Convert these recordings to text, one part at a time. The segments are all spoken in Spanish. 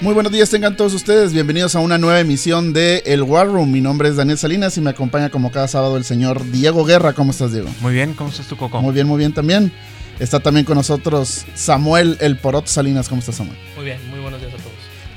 Muy buenos días tengan todos ustedes, bienvenidos a una nueva emisión de El War Room. Mi nombre es Daniel Salinas y me acompaña como cada sábado el señor Diego Guerra. ¿Cómo estás, Diego? Muy bien, ¿cómo estás tú, Coco? Muy bien, muy bien también. Está también con nosotros Samuel El Porot Salinas. ¿Cómo estás, Samuel? Muy bien, muy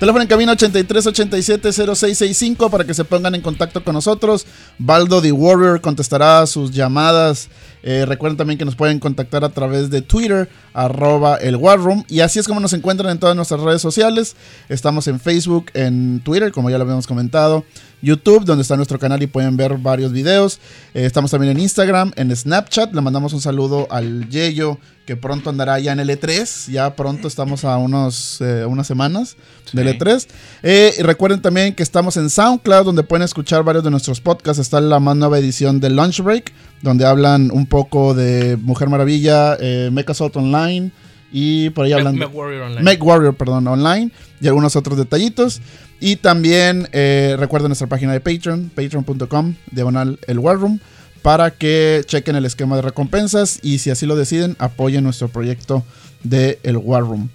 Teléfono en cabina 83 87 0665 para que se pongan en contacto con nosotros. Baldo The Warrior contestará sus llamadas. Eh, recuerden también que nos pueden contactar a través de Twitter, arroba el War Room. Y así es como nos encuentran en todas nuestras redes sociales. Estamos en Facebook, en Twitter, como ya lo habíamos comentado. YouTube, donde está nuestro canal y pueden ver varios videos. Eh, estamos también en Instagram, en Snapchat. Le mandamos un saludo al Yeyo, que pronto andará ya en el E3. Ya pronto estamos a unos, eh, unas semanas del E3. Eh, y recuerden también que estamos en SoundCloud, donde pueden escuchar varios de nuestros podcasts. Está la más nueva edición de Lunch Break, donde hablan un poco de Mujer Maravilla, eh, Mecha Assault Online. Y por ahí hablan. Meg Warrior Online. Warrior, perdón, online. Y algunos otros detallitos. Y también eh, recuerden nuestra página de Patreon, patreon.com, diagonal el War Room, para que chequen el esquema de recompensas y si así lo deciden, apoyen nuestro proyecto de el War Room.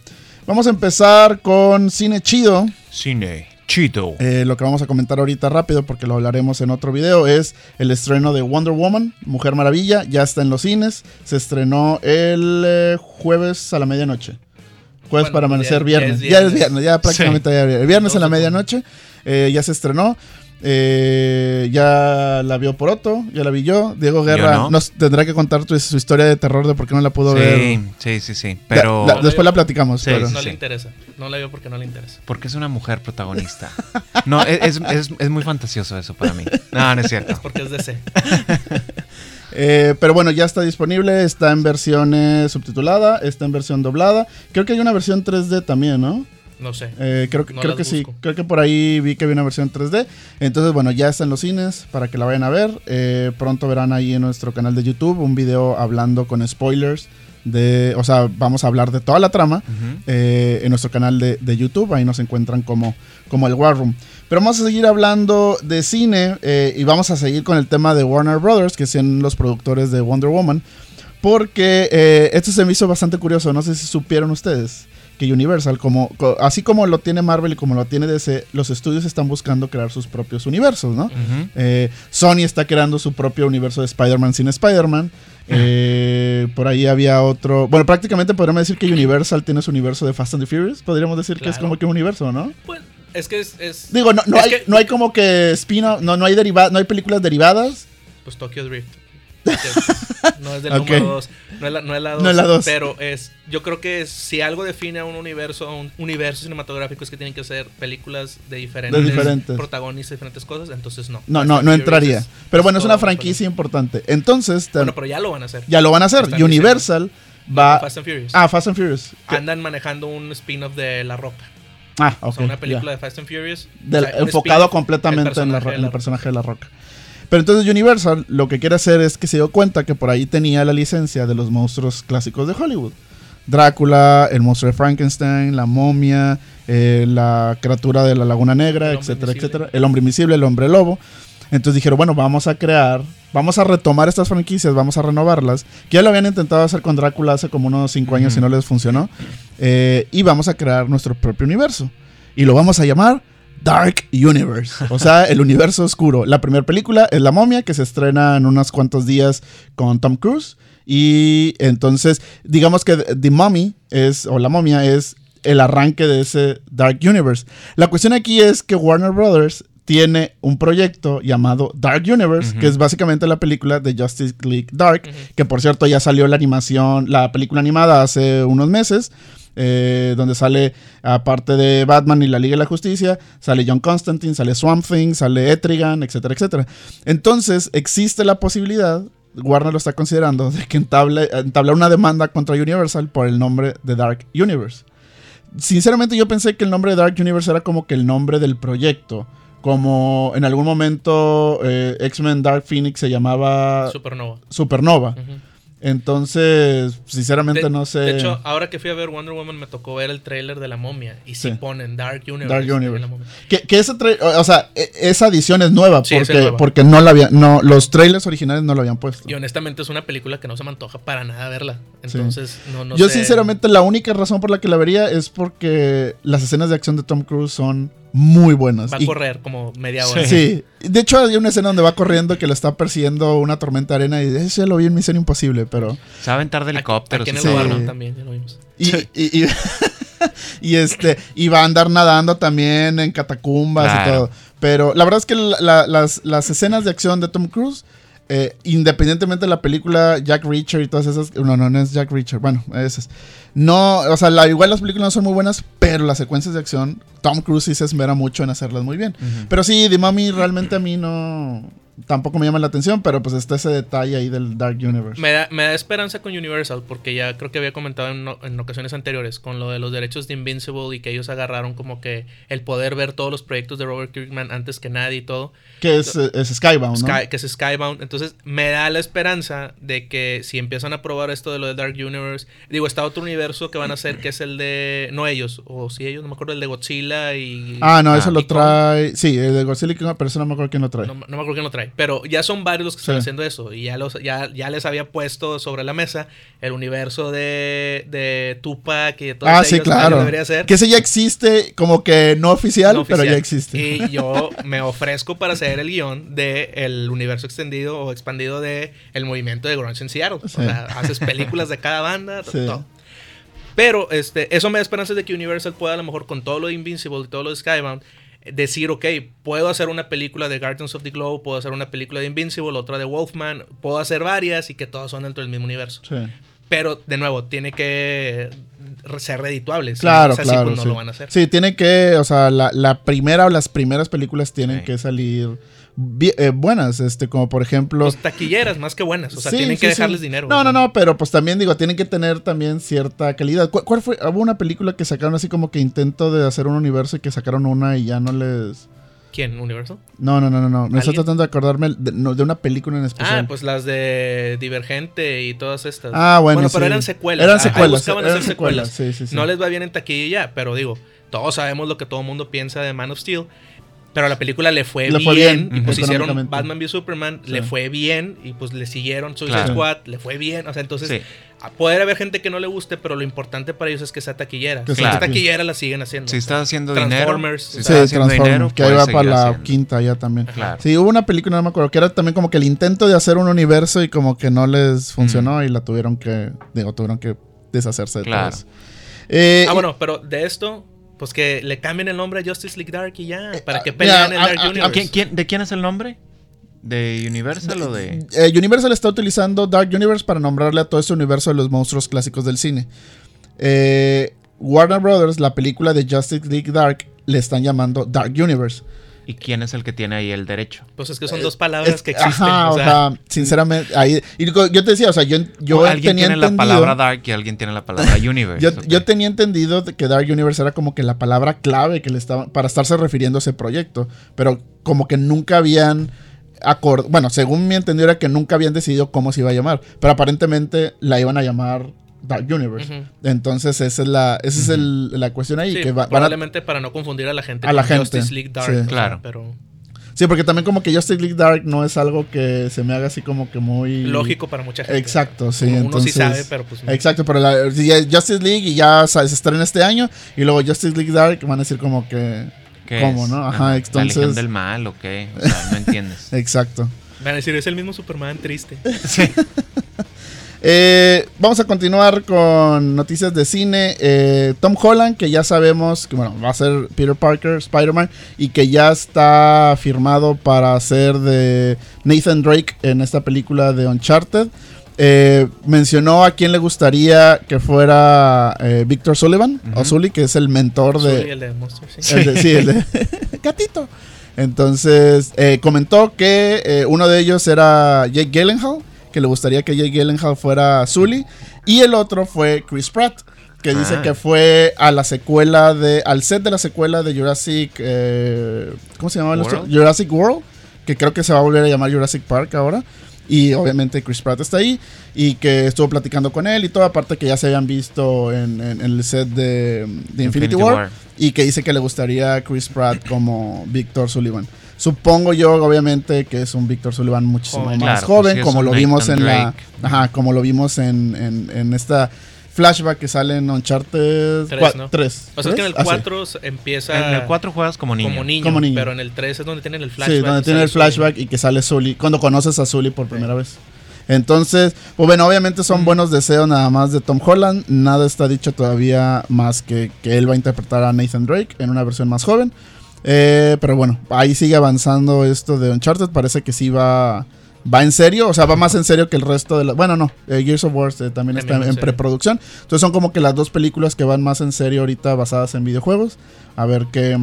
Vamos a empezar con Cine Chido. Cine, chido. Eh, lo que vamos a comentar ahorita rápido, porque lo hablaremos en otro video, es el estreno de Wonder Woman, Mujer Maravilla. Ya está en los cines. Se estrenó el eh, jueves a la medianoche. Jueves Bueno, para ya- amanecer ya viernes. es Ya es viernes. viernes, ya prácticamente ya- el viernes a la medianoche. eh, ya se estrenó. Eh, ya la vio Poroto, ya la vi yo. Diego Guerra no. nos tendrá que contar tu- su historia de terror de por qué no la pudo ver. Sí, sí, sí, sí. Pero. La- la- después la platicamos. Sí, pero- No le interesa. No la veo porque no le interesa. Porque es una mujer protagonista. No, es, es, es- es muy fantasioso eso para mí. No, no es cierto. Porque es DC. Eh, pero bueno, ya está disponible, está en versión eh, subtitulada, está en versión doblada. Creo que hay una versión 3D también, ¿no? No sé. Eh, creo que, No creo que sí, creo que por ahí vi que había una versión 3D. Entonces, bueno, ya está en los cines para que la vayan a ver. Eh, pronto verán ahí en nuestro canal de YouTube un video hablando con spoilers. De, o sea, vamos a hablar de toda la trama eh, en nuestro canal de, de YouTube. Ahí nos encuentran como, como el War Room. Pero vamos a seguir hablando de cine eh, y vamos a seguir con el tema de Warner Brothers, que son los productores de Wonder Woman. Porque eh, esto se me hizo bastante curioso. No sé si supieron ustedes que Universal, como, co- así como lo tiene Marvel y como lo tiene DC, los estudios están buscando crear sus propios universos, ¿no? Eh, Sony está creando su propio universo de Spider-Man sin Spider-Man. Eh, por ahí había otro. Bueno, prácticamente podríamos decir que Universal tiene su universo de Fast and the Furious. Podríamos decir que es como que un universo, ¿no? Pues es que es. es- Digo, no, no, es hay, que- no hay como que spin-off, no, no hay deriva, no hay películas derivadas. Pues Tokyo Drift. No es del Ok. número 2. No es la 2. No es la 2. No es la dos. Pero es. Yo creo que si algo define a un universo, a un universo cinematográfico, es que tienen que ser películas de diferentes, De diferentes. protagonistas, diferentes cosas. Entonces no. No, no, no entraría. es- Pero bueno, es una un franquicia importante. Entonces, solo- Bueno, pero ya lo van a hacer. ya lo van a hacer. Están Universal va. Fast and Furious. Ah, Fast and Furious. Andan manejando un spin-off de La Roca. Ah, ok. o sea, una película de Fast and Furious. Del- o sea, un enfocado completamente en, la, en el personaje de la roca. Pero entonces Universal lo que quiere hacer es que se dio cuenta que por ahí tenía la licencia de los monstruos clásicos de Hollywood. Drácula, el monstruo de Frankenstein, la momia, eh, la criatura de la Laguna Negra, etcétera, invisible. etcétera. El hombre invisible, el hombre lobo. Entonces dijeron, bueno, vamos a crear, vamos a retomar estas franquicias, vamos a renovarlas. Que ya lo habían intentado hacer con Drácula hace como unos 5 años y no les funcionó. Eh, y vamos a crear nuestro propio universo. Y lo vamos a llamar Dark Universe. O sea, el universo oscuro. La primera película es La momia, que se estrena en unos cuantos días con Tom Cruise. Y entonces, digamos que The Mummy es, o La momia es el arranque de ese Dark Universe. La cuestión aquí es que Warner Brothers tiene un proyecto llamado Dark Universe, que es básicamente la película de Justice League Dark, que por cierto ya salió la animación, la película animada hace unos meses, eh, donde sale, aparte de Batman y la Liga de la Justicia, sale John Constantine, sale Swamp Thing, sale Etrigan, etcétera, etcétera. Entonces existe la posibilidad, Warner lo está considerando, de que entable, entablar una demanda contra Universal por el nombre de Dark Universe sinceramente yo pensé que el nombre de Dark Universe era como que el nombre del proyecto. Como en algún momento eh, X-Men Dark Phoenix se llamaba Supernova. Supernova. Ujú. Entonces, sinceramente De- no sé. De hecho, ahora que fui a ver Wonder Woman me tocó ver el tráiler de la momia y sí, Sí. ponen Dark Universe. Dark Universe. que, que ese o sea, e- esa edición es nueva Sí, porque, es nueva. porque no la había, no, los trailers originales no lo habían puesto. Y honestamente es una película que no se me antoja para nada verla. Entonces, no, no Yo sé. sinceramente la única razón por la que la vería es porque las escenas de acción de Tom Cruise son muy buenas. Va a Y- correr como media hora. Sí. De hecho, hay una escena donde va corriendo que lo está persiguiendo una tormenta de arena y eso ya lo vi en Misión Imposible, pero... Se va a aventar de Aquí, helicópteros. aquí en el sí. Warner también, ya lo vimos. Y, y, y- y este, y va a andar nadando también en catacumbas y todo. Pero la verdad es que la- la- las, las escenas de acción de Tom Cruise, eh, independientemente de la película Jack Reacher y todas esas, no, no, no es Jack Reacher, bueno, esas. No, o sea, la- igual las películas no son muy buenas, pero las secuencias de acción, Tom Cruise sí se esmera mucho en hacerlas muy bien. Pero sí, The Mummy realmente a mí no, tampoco me llama la atención, pero pues está ese detalle ahí del Dark Universe. Me da, me da esperanza con Universal porque ya creo que había comentado en, en ocasiones anteriores con lo de los derechos de Invincible y que ellos agarraron como que el poder ver todos los proyectos de Robert Kirkman antes que nadie y todo. Que es, es Skybound, ¿no? Sky- que es Skybound. Entonces me da la esperanza de que si empiezan a probar esto de lo de Dark Universe, digo, está otro universo que van a hacer que es el de, no ellos, o sí ellos, no me acuerdo, el de Godzilla y... Ah, no, Ah, eso lo Kong. trae. Sí, el de Godzilla y Kong, pero eso no me acuerdo quién lo trae. No, no me acuerdo quién lo trae, pero ya son varios los que están Sí. haciendo eso y ya, los, ya, ya les había puesto sobre la mesa el universo de, de Tupac y de todos ah, sí, claro. debería ser. Que ese ya existe, como que no oficial, no pero oficial. ya existe. Y yo me ofrezco para hacer el guion de el universo extendido o expandido de el movimiento de grunge en Seattle. Sí. O sea, haces películas de cada banda, Sí. todo. Pero este, eso me da esperanzas de que Universal pueda a lo mejor con todo lo de Invincible y todo lo de Skybound decir, ok, puedo hacer una película de Guardians of the Globe, puedo hacer una película de Invincible, otra de Wolfman, puedo hacer varias y que todas son dentro del mismo universo. Sí. Pero, de nuevo, tiene que ser redituable. Si Claro, no es así, claro. pues no sí. lo van a hacer. Sí, tiene que, o sea, la, la primera o las primeras películas tienen Sí. que salir eh, buenas, este, como por ejemplo... Pues taquilleras más que buenas. O sea, Sí, tienen sí, que sí. dejarles dinero. No, no, no, pero pues también digo, tienen que tener también cierta calidad. ¿Cuál, cuál fue? Hubo una película que sacaron así como que intento de hacer un universo y que sacaron una y ya no les... ¿Quién? ¿Universal? No, no, no, no, no. Me estoy tratando de acordarme de, no, de una película en Ah, especial. pues las de Divergente y todas estas. Ah, bueno, pero sí. eran secuelas. Eran Ah, secuelas, buscaban eran hacer secuelas. secuelas, sí, sí, sí. No les va bien en taquilla pero digo, todos sabemos lo que todo el mundo piensa de Man of Steel. Pero a la película le fue, Le bien, fue bien, y pues hicieron. Batman v Superman, le Sí. fue bien y pues le siguieron Suicide Claro. Squad, le fue bien, o sea, entonces Sí. a- puede haber gente que no le guste, pero lo importante para ellos es que sea taquillera. Que si es taquillera la siguen haciendo. Si estás haciendo dinero, Transformers. si Sí, estás haciendo Transformers, dinero, que ahí va puedes para la haciendo. quinta ya también. Claro. Sí, hubo una película, no me acuerdo, que era también como que el intento de hacer un universo y como que no les funcionó y la tuvieron que, digo, tuvieron que deshacerse de Claro. todo eso. Eh, Ah, bueno, pero de esto, pues que le cambien el nombre a Justice League Dark y ya, para que ah, peleen en ah, Dark ah, Universe. ¿A quién- quién- ¿De quién es el nombre? ¿De Universal o de...? eh, Universal está utilizando Dark Universe para nombrarle a todo este universo de los monstruos clásicos del cine. Eh, Warner Brothers, la película de Justice League Dark, le están llamando Dark Universe. ¿Y quién es el que tiene ahí el derecho? Pues es que son dos palabras Es- que existen. Ajá, o sea, sinceramente, ahí, y yo te decía, o sea, yo, yo O alguien tenía tiene la palabra Dark y alguien tiene la palabra Universe. Yo, yo tenía entendido que Dark Universe era como que la palabra clave que le estaba para estarse refiriendo a ese proyecto, pero como que nunca habían acord bueno, según mi entendido era que nunca habían decidido cómo se iba a llamar, pero aparentemente la iban a llamar Dark Universe. Entonces esa es la esa es el- la cuestión ahí sí, que va- van a- probablemente para no confundir a la gente A la con gente, Justice League Dark. sí. Claro. pero Sí, porque también como que Justice League Dark no es algo que se me haga así como que muy lógico para mucha gente. Exacto, sí. Uno, uno entonces, sí sabe, pero pues no. Exacto, pero la, Justice League y ya sa- se estrena este año y luego Justice League Dark van a decir como que... ¿Qué ¿Cómo, es? no? Ajá, Ah, ¿La entonces- Legión del Mal o qué? O sea, no entiendes. Exacto. Van a decir, es el mismo Superman triste. sí. Eh, vamos a continuar con noticias de cine. Eh, Tom Holland, que ya sabemos que bueno, va a ser Peter Parker, Spider-Man, y que ya está firmado para ser de Nathan Drake en esta película de Uncharted. Eh, mencionó a quién le gustaría que fuera eh, Victor Sullivan, o Ujú. Sully, que es el mentor de, Sully, el de Monster, sí. El de- sí, el de- gatito. Entonces, eh, comentó que eh, uno de ellos era Jake Gyllenhaal, que le gustaría que Jake Gyllenhaal fuera Sully. Y el otro fue Chris Pratt, que dice Ah. que fue a la secuela de. al set de la secuela de Jurassic. eh, ¿Cómo se llamaba? el World. otro? Jurassic World, que creo que se va a volver a llamar Jurassic Park ahora. Y obviamente Chris Pratt está ahí y que estuvo platicando con él y todo, aparte que ya se habían visto en, en- en el set de, de Infinity, Infinity War, War. y que dice que le gustaría a Chris Pratt como Victor Sullivan. Supongo yo, obviamente, que es un Victor Sullivan muchísimo Joven. más Claro, joven, pues es como lo vimos en la, ajá, como lo vimos en, en, en esta flashback que sale en Uncharted Tres, cua- ¿no? tres. O sea, es que en el ¿Tres? Ah, sí. 4 empieza En el 4 juegas como niño. como, niño, Como niño. pero en el 3 es donde tienen el flashback. Sí, donde y tiene el Sully. flashback y que sale Sully, cuando conoces a Sully por primera vez. Entonces, pues bueno, obviamente son buenos deseos nada más de Tom Holland. Nada está dicho todavía más que que él va a interpretar a Nathan Drake en una versión más joven. Eh, pero bueno, ahí sigue avanzando esto de Uncharted. Parece que sí va, va en serio. O sea, va más en serio que el resto de las... Bueno, no. eh, Gears of War eh, también está en, en preproducción. Entonces son como que las dos películas que van más en serio ahorita basadas en videojuegos. A ver qué,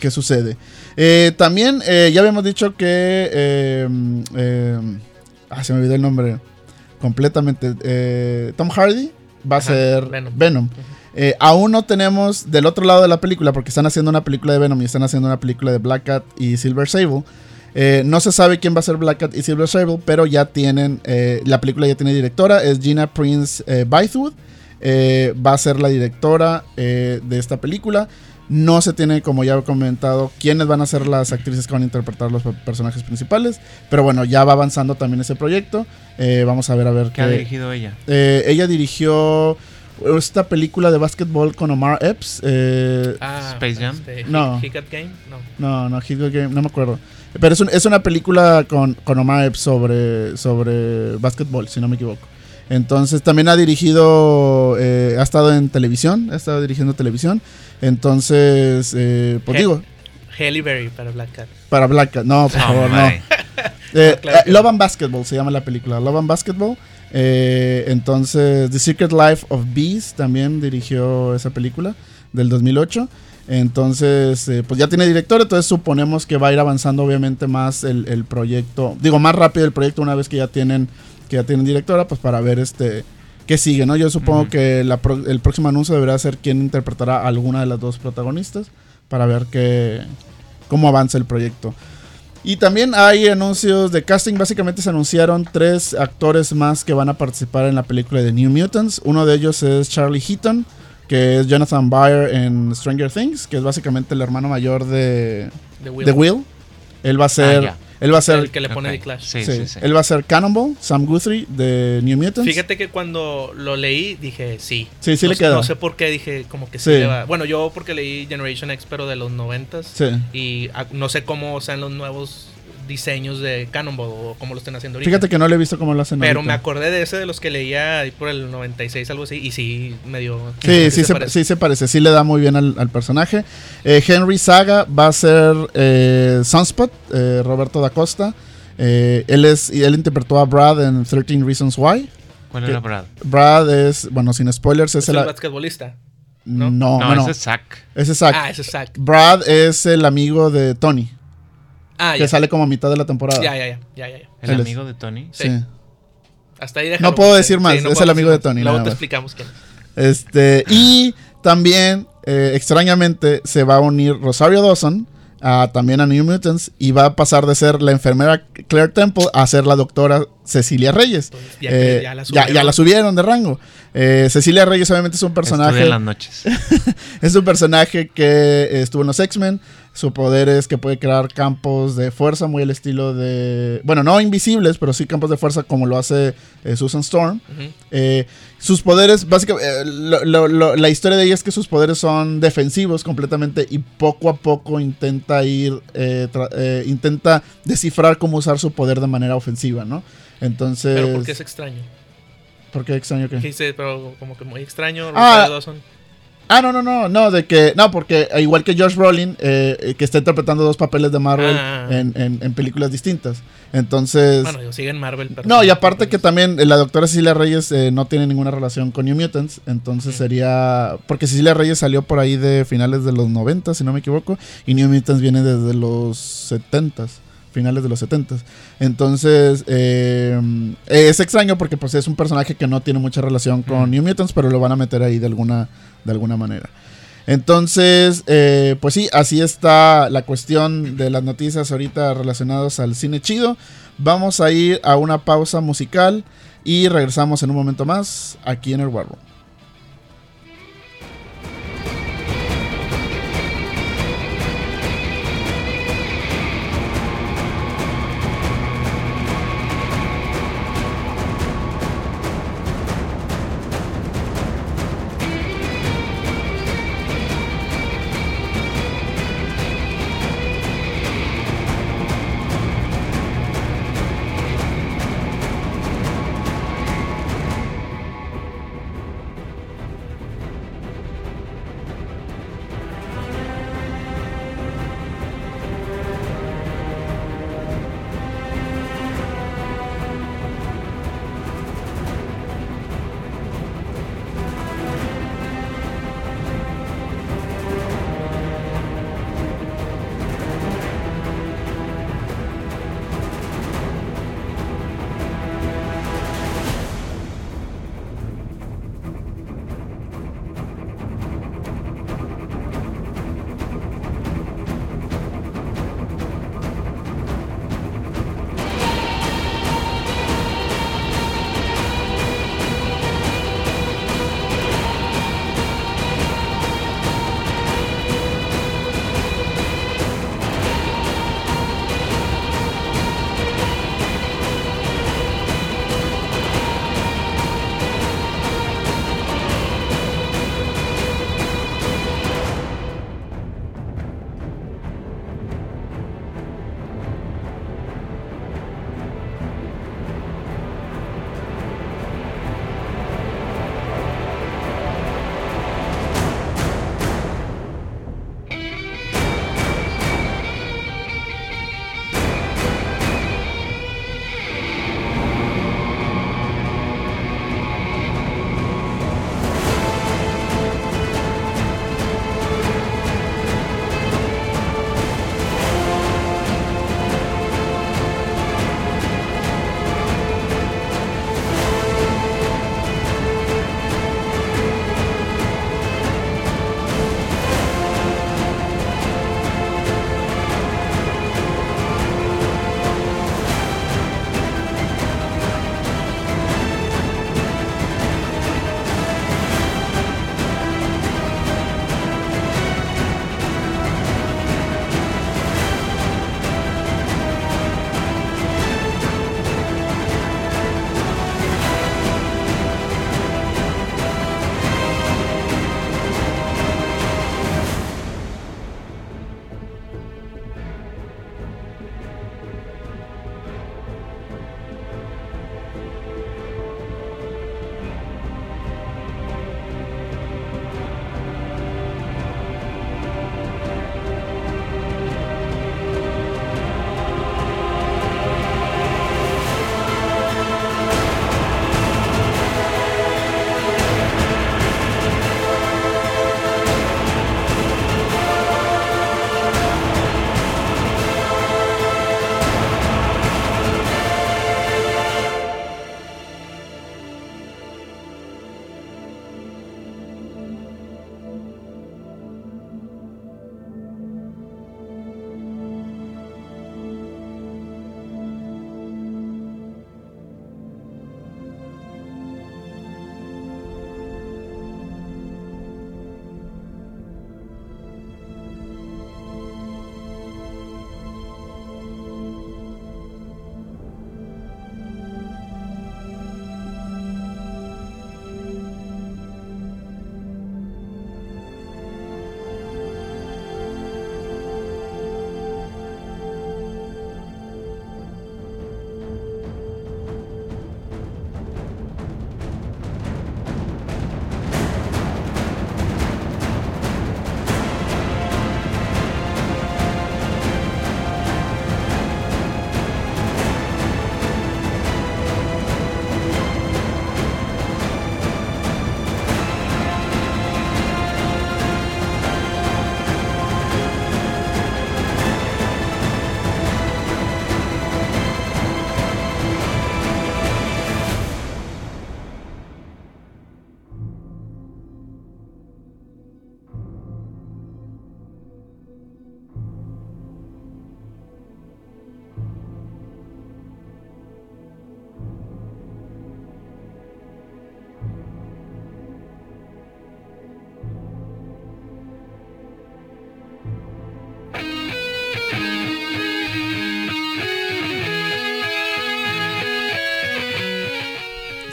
qué sucede. Eh, también eh, ya habíamos dicho que... eh, ah, se me olvidó el nombre completamente. Eh, Tom Hardy va a Ajá, ser Venom. Venom. Eh, aún no tenemos del otro lado de la película, porque están haciendo una película de Venom y están haciendo una película de Black Cat y Silver Sable. Eh, no se sabe quién va a ser Black Cat y Silver Sable, pero ya tienen, eh, la película ya tiene directora, es Gina Prince Bythewood. Va a ser la directora de esta película. No se tiene, como ya he comentado, quiénes van a ser las actrices que van a interpretar los pe- personajes principales. Pero bueno, ya va avanzando también ese proyecto. Eh, vamos a ver a ver ¿Qué ha qué. dirigido ella? Eh, ella dirigió esta película de básquetbol con Omar Epps. eh, Ah, Space Jam. este, No. Game, no. no, no, Game, no me acuerdo. Pero es, un- es una película con, con Omar Epps sobre, sobre básquetbol, si no me equivoco. Entonces también ha dirigido, eh, ha estado en televisión, ha estado dirigiendo televisión. Entonces, eh, pues He- digo, Halle Berry para Black Cat. para Black Cat, no, por favor, no. Eh, No, claro eh, Love and Basketball se llama la película. Love and Basketball. Eh, entonces, The Secret Life of Bees también dirigió esa película del 2008. Entonces, eh, pues ya tiene director, entonces suponemos que va a ir avanzando obviamente más el, el proyecto, digo, más rápido el proyecto una vez que ya tienen, que ya tienen directora, pues para ver este qué sigue, ¿no? Yo supongo que la pro- el próximo anuncio deberá ser quién interpretará a alguna de las dos protagonistas para ver qué, cómo avanza el proyecto. Y también hay anuncios de casting. Básicamente se anunciaron tres actores más que van a participar en la película de New Mutants. Uno de ellos es Charlie Heaton, que es Jonathan Byer en Stranger Things, que es básicamente el hermano mayor de, De Will. de Will. Él va a ser, ya. Él va a ser, el que le pone Ok, The Clash. Sí, sí, sí, sí. él va a ser Cannonball, Sam Guthrie de New Mutants. Fíjate que cuando lo leí dije sí. Sí, sí no, le queda. No sé por qué dije como que sí, Sí. le va. Bueno, yo porque leí Generation X, pero de los noventas. Sí. Y ah, no sé cómo sean los nuevos diseños de Cannonball o cómo lo estén haciendo ahorita. Fíjate que no le he visto cómo lo hacen. Pero ahorita. me acordé de ese de los que leía ahí por el 96, algo así. Y sí, medio. Sí, sí, se, parece. sí se parece, sí le da muy bien al, al personaje. Eh, Henry Saga va a ser eh, Sunspot, eh, Roberto da Costa. Eh, él, es, y él interpretó a Brad en 13 Reasons Why. ¿Cuál era Brad? Brad es, bueno, sin spoilers, es, Es el... el basquetbolista. no, ¿no? no, No, no, ese es Zack. ese es Zack. Ah, ese es Zack. Brad es el amigo de Tony, Ah, que ya. sale como a mitad de la temporada. Ya, ya, ya, ya, ya, ya. ¿El Él es. amigo de Tony? Sí. Sí. Hasta ahí No puedo decir más, es el amigo de Tony. Luego te más. explicamos quién es. Este, y también, eh, extrañamente, se va a unir Rosario Dawson a, también a New Mutants y va a pasar de ser la enfermera Claire Temple a ser la doctora Cecilia Reyes. Entonces, ya, Eh, ya la ya, la subieron de rango. Eh, Cecilia Reyes obviamente es un personaje en las noches. es un personaje que eh, estuvo en los X-Men. Su poder es que puede crear campos de fuerza, muy al estilo de. Bueno, no invisibles, pero sí campos de fuerza, como lo hace eh, Susan Storm. Eh, sus poderes, básicamente, eh, lo- lo- lo- la historia de ella es que sus poderes son defensivos completamente y poco a poco intenta ir, eh, eh, intenta descifrar cómo usar su poder de manera ofensiva, ¿no? Entonces. Pero porque es extraño. ¿Por qué extraño que? Que dice, pero como que muy extraño. Ah. Dawson. Ah, no, no, no, no, de que, no, porque igual que Josh Brolin, eh, eh, que está interpretando dos papeles de Marvel Ah. en, en- en películas distintas. Entonces, Bueno, yo sigo en Marvel, pero. no, y aparte que también eh, la doctora Cecilia Reyes eh, no tiene ninguna relación con New Mutants, entonces sería, porque Cecilia Reyes salió por ahí de finales de los 90, si no me equivoco, y New Mutants viene desde los 70 finales de los 70 Entonces, eh, es extraño porque pues es un personaje que no tiene mucha relación con. New Mutants, pero lo van a meter ahí de alguna, de alguna manera. Entonces, eh, pues sí, así está la cuestión de las noticias ahorita relacionadas al cine chido. Vamos a ir a una pausa musical y regresamos en un momento más aquí en el War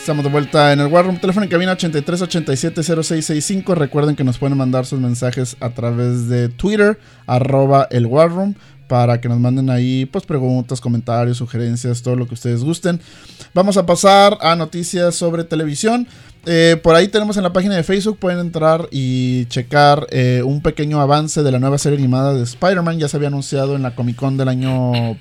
Estamos de vuelta en el War Room. Teléfono en cabina 83 87 0665. Recuerden que nos pueden mandar sus mensajes a través de Twitter, arroba el War Room, para que nos manden ahí pues preguntas, comentarios, sugerencias, todo lo que ustedes gusten. Vamos a pasar a noticias sobre televisión. Eh, por ahí tenemos en la página de Facebook, pueden entrar y checar eh, un pequeño avance de la nueva serie animada de Spider-Man. Ya se había anunciado en la Comic Con del año,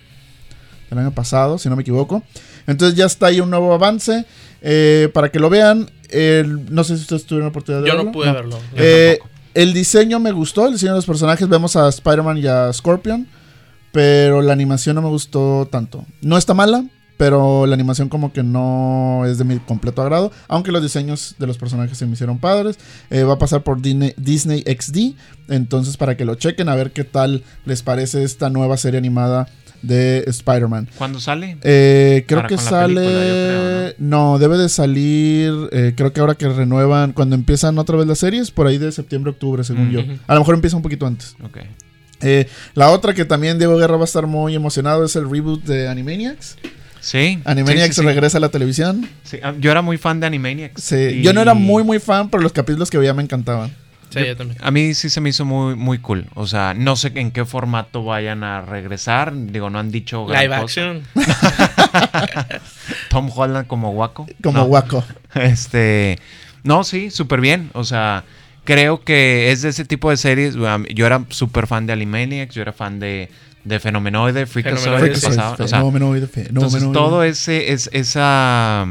del año pasado, si no me equivoco. Entonces ya está ahí un nuevo avance. Eh, para que lo vean, el- no sé si ustedes tuvieron la oportunidad de Yo verlo. no pude verlo. Yo Eh, el diseño me gustó, el diseño de los personajes. Vemos a Spider-Man y a Scorpion. Pero la animación no me gustó tanto. No está mala, pero la animación como que no es de mi completo agrado. Aunque los diseños de los personajes se me hicieron padres. Eh, va a pasar por Disney, Disney XD. Entonces para que lo chequen a ver qué tal les parece esta nueva serie animada de Spider-Man. ¿Cuándo sale? Eh, creo Ahora que sale. creo, ¿no? debe de salir. eh, creo que ahora que renuevan. Cuando empiezan otra vez las series, por ahí de septiembre, octubre, según yo. A lo mejor empieza un poquito antes. Ok. Eh, la otra que también Diego Guerra va a estar muy emocionado es el reboot de Animaniacs. Sí. Animaniacs sí, sí, sí. regresa a la televisión. Sí, ah, Yo era muy fan de Animaniacs. Sí, y Yo no era muy, muy fan, pero los capítulos que veía me encantaban. Sí, yo también. A mí sí se me hizo muy, muy cool. O sea, no sé en qué formato vayan a regresar. Digo, no han dicho gran Live cosa. action. Tom Holland como guaco. Como No. guaco. Este. No, sí, súper bien. O sea, creo que es de ese tipo de series. Yo era súper fan de Animaniacs, yo era fan de, de Fenomenoide, Freakazoid, Fenomenoide, sea, Fenomenoide, entonces fenomenoide. todo ese, es, esa.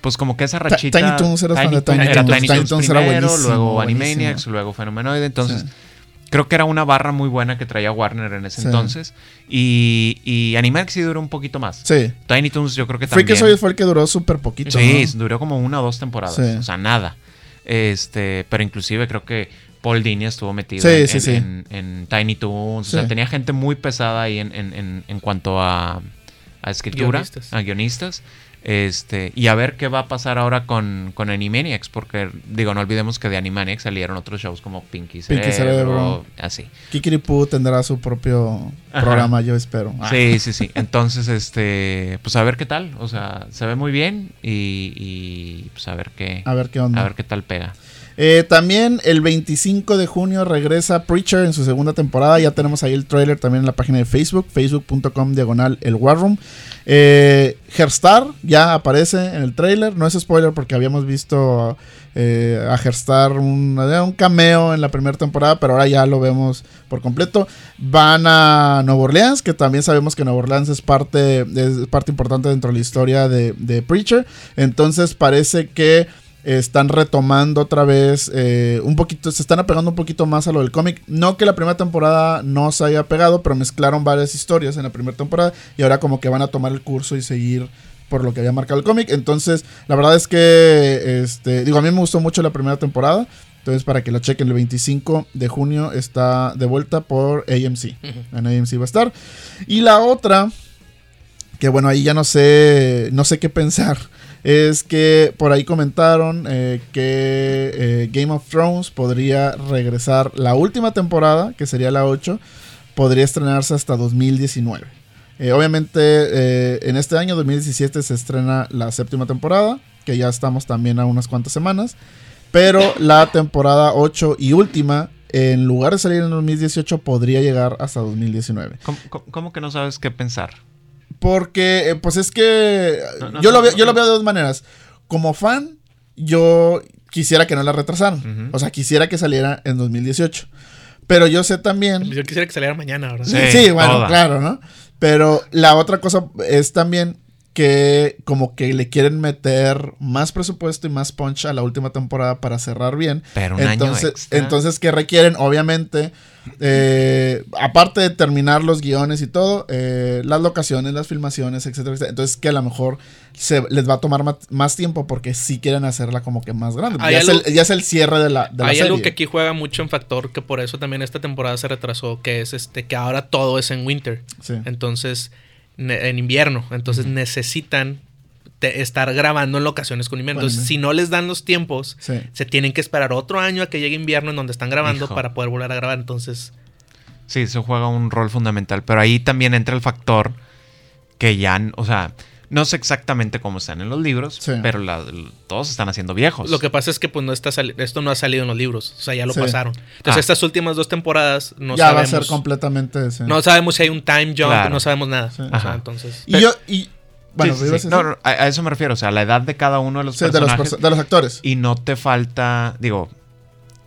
Pues como que esa rachita. Tiny Toons, eras fan de Tiny era. Tiny Tiny Toons Toons era primero, buenísimo, luego buenísimo. Animaniacs, luego Fenomenoide. Entonces, Sí. creo que era una barra muy buena que traía Warner en ese Sí. entonces. Y, y Animaniacs sí duró un poquito más. Sí. Tiny Toons yo creo que también. Freakazoid fue el que duró súper poquito. Sí, ¿no? duró como una o dos temporadas. Sí. O sea, nada. Este, pero inclusive creo que Paul Dini estuvo metido Sí, en, sí, en- sí. en- en Tiny Toons. O sea, tenía gente muy pesada ahí en, en- en- en cuanto a, a escritura, Guionistas. a guionistas. Este, y a ver qué va a pasar ahora con, con Animaniacs, porque digo, no olvidemos que de Animaniacs salieron otros shows como Pinky Cerebro, Pinky Cerebro. así. Kikiripu tendrá su propio Ajá. programa, yo espero. Ah. Sí, sí, sí. Entonces, este, pues a ver qué tal. O sea, se ve muy bien y, y, pues a ver qué, A ver qué onda. a ver qué tal pega. Eh, también el 25 de junio regresa Preacher en su segunda temporada. Ya tenemos ahí el trailer también en la página de Facebook, facebook.com diagonal el War Room. Eh, Herstar ya aparece en el trailer. No es spoiler porque habíamos visto eh, a Herstar un, un cameo en la primera temporada, pero ahora ya lo vemos por completo. Van a Nueva Orleans, que también sabemos que Nueva Orleans es parte, es parte importante dentro de la historia de Preacher. Entonces parece que están retomando otra vez eh, un poquito, se están apegando un poquito más a lo del cómic. No que la primera temporada no se haya pegado, pero mezclaron varias historias en la primera temporada y ahora como que van a tomar el curso y seguir por lo que había marcado el cómic. Entonces, la verdad es que, este, digo, a mí me gustó mucho la primera temporada. Entonces, para que lo chequen, el 25 de junio está de vuelta por AMC. En AMC va a estar. Y la otra, que bueno, ahí ya no sé, no sé qué pensar. Es que por ahí comentaron eh, que eh, Game of Thrones podría regresar la última temporada, que sería la 8, podría estrenarse hasta 2019. Eh, obviamente en este año 2017 se estrena la séptima temporada, que ya estamos también a unas cuantas semanas. Pero la temporada 8 y última, en lugar de salir en 2018, podría llegar hasta 2019. ¿Cómo, cómo- cómo que no sabes qué pensar? Porque, eh, pues es que No, no, yo, lo veo, no, yo lo veo de dos maneras. Como fan, yo quisiera que no la retrasaran. O sea, quisiera que saliera en 2018. Pero yo sé también... Yo quisiera que saliera mañana, ¿verdad? Sí, Sí, bueno, toda. claro, ¿no? Pero la otra cosa es también que como que le quieren meter más presupuesto y más punch a la última temporada para cerrar bien. Pero un año entonces, extra. entonces que requieren, obviamente, eh, aparte de terminar los guiones y todo, eh, las locaciones, las filmaciones, etcétera, etcétera. Entonces que a lo mejor se les va a tomar ma- más, tiempo porque sí quieren hacerla como que más grande. Ya es, el, ya es el cierre de la, de la Hay serie. algo que aquí juega mucho en factor, que por eso también esta temporada se retrasó, que es este que ahora todo es en winter. Sí. Entonces, en invierno. Entonces necesitan te- estar grabando en locaciones con invierno. Entonces, si no les dan los tiempos, Sí. se tienen que esperar otro año a que llegue invierno en donde están grabando Hijo. para poder volver a grabar. Entonces, Sí, eso juega un rol fundamental. Pero ahí también entra el factor que ya, o sea, No sé exactamente cómo están en los libros, Sí. pero la- todos están haciendo viejos. Lo que pasa es que pues no está esto no ha salido en los libros, o sea, ya lo Sí. pasaron. Entonces Ah. estas últimas dos temporadas no ya sabemos. va a ser completamente ese. no sabemos si hay un time jump, Claro. no sabemos nada. Sí. O sea, Ajá. entonces. Y yo, y. Bueno, Sí, sí, No, a, eso me refiero, o sea, la edad de cada uno de los Sí, de, los personajes. perso- de los actores. y no te falta, digo,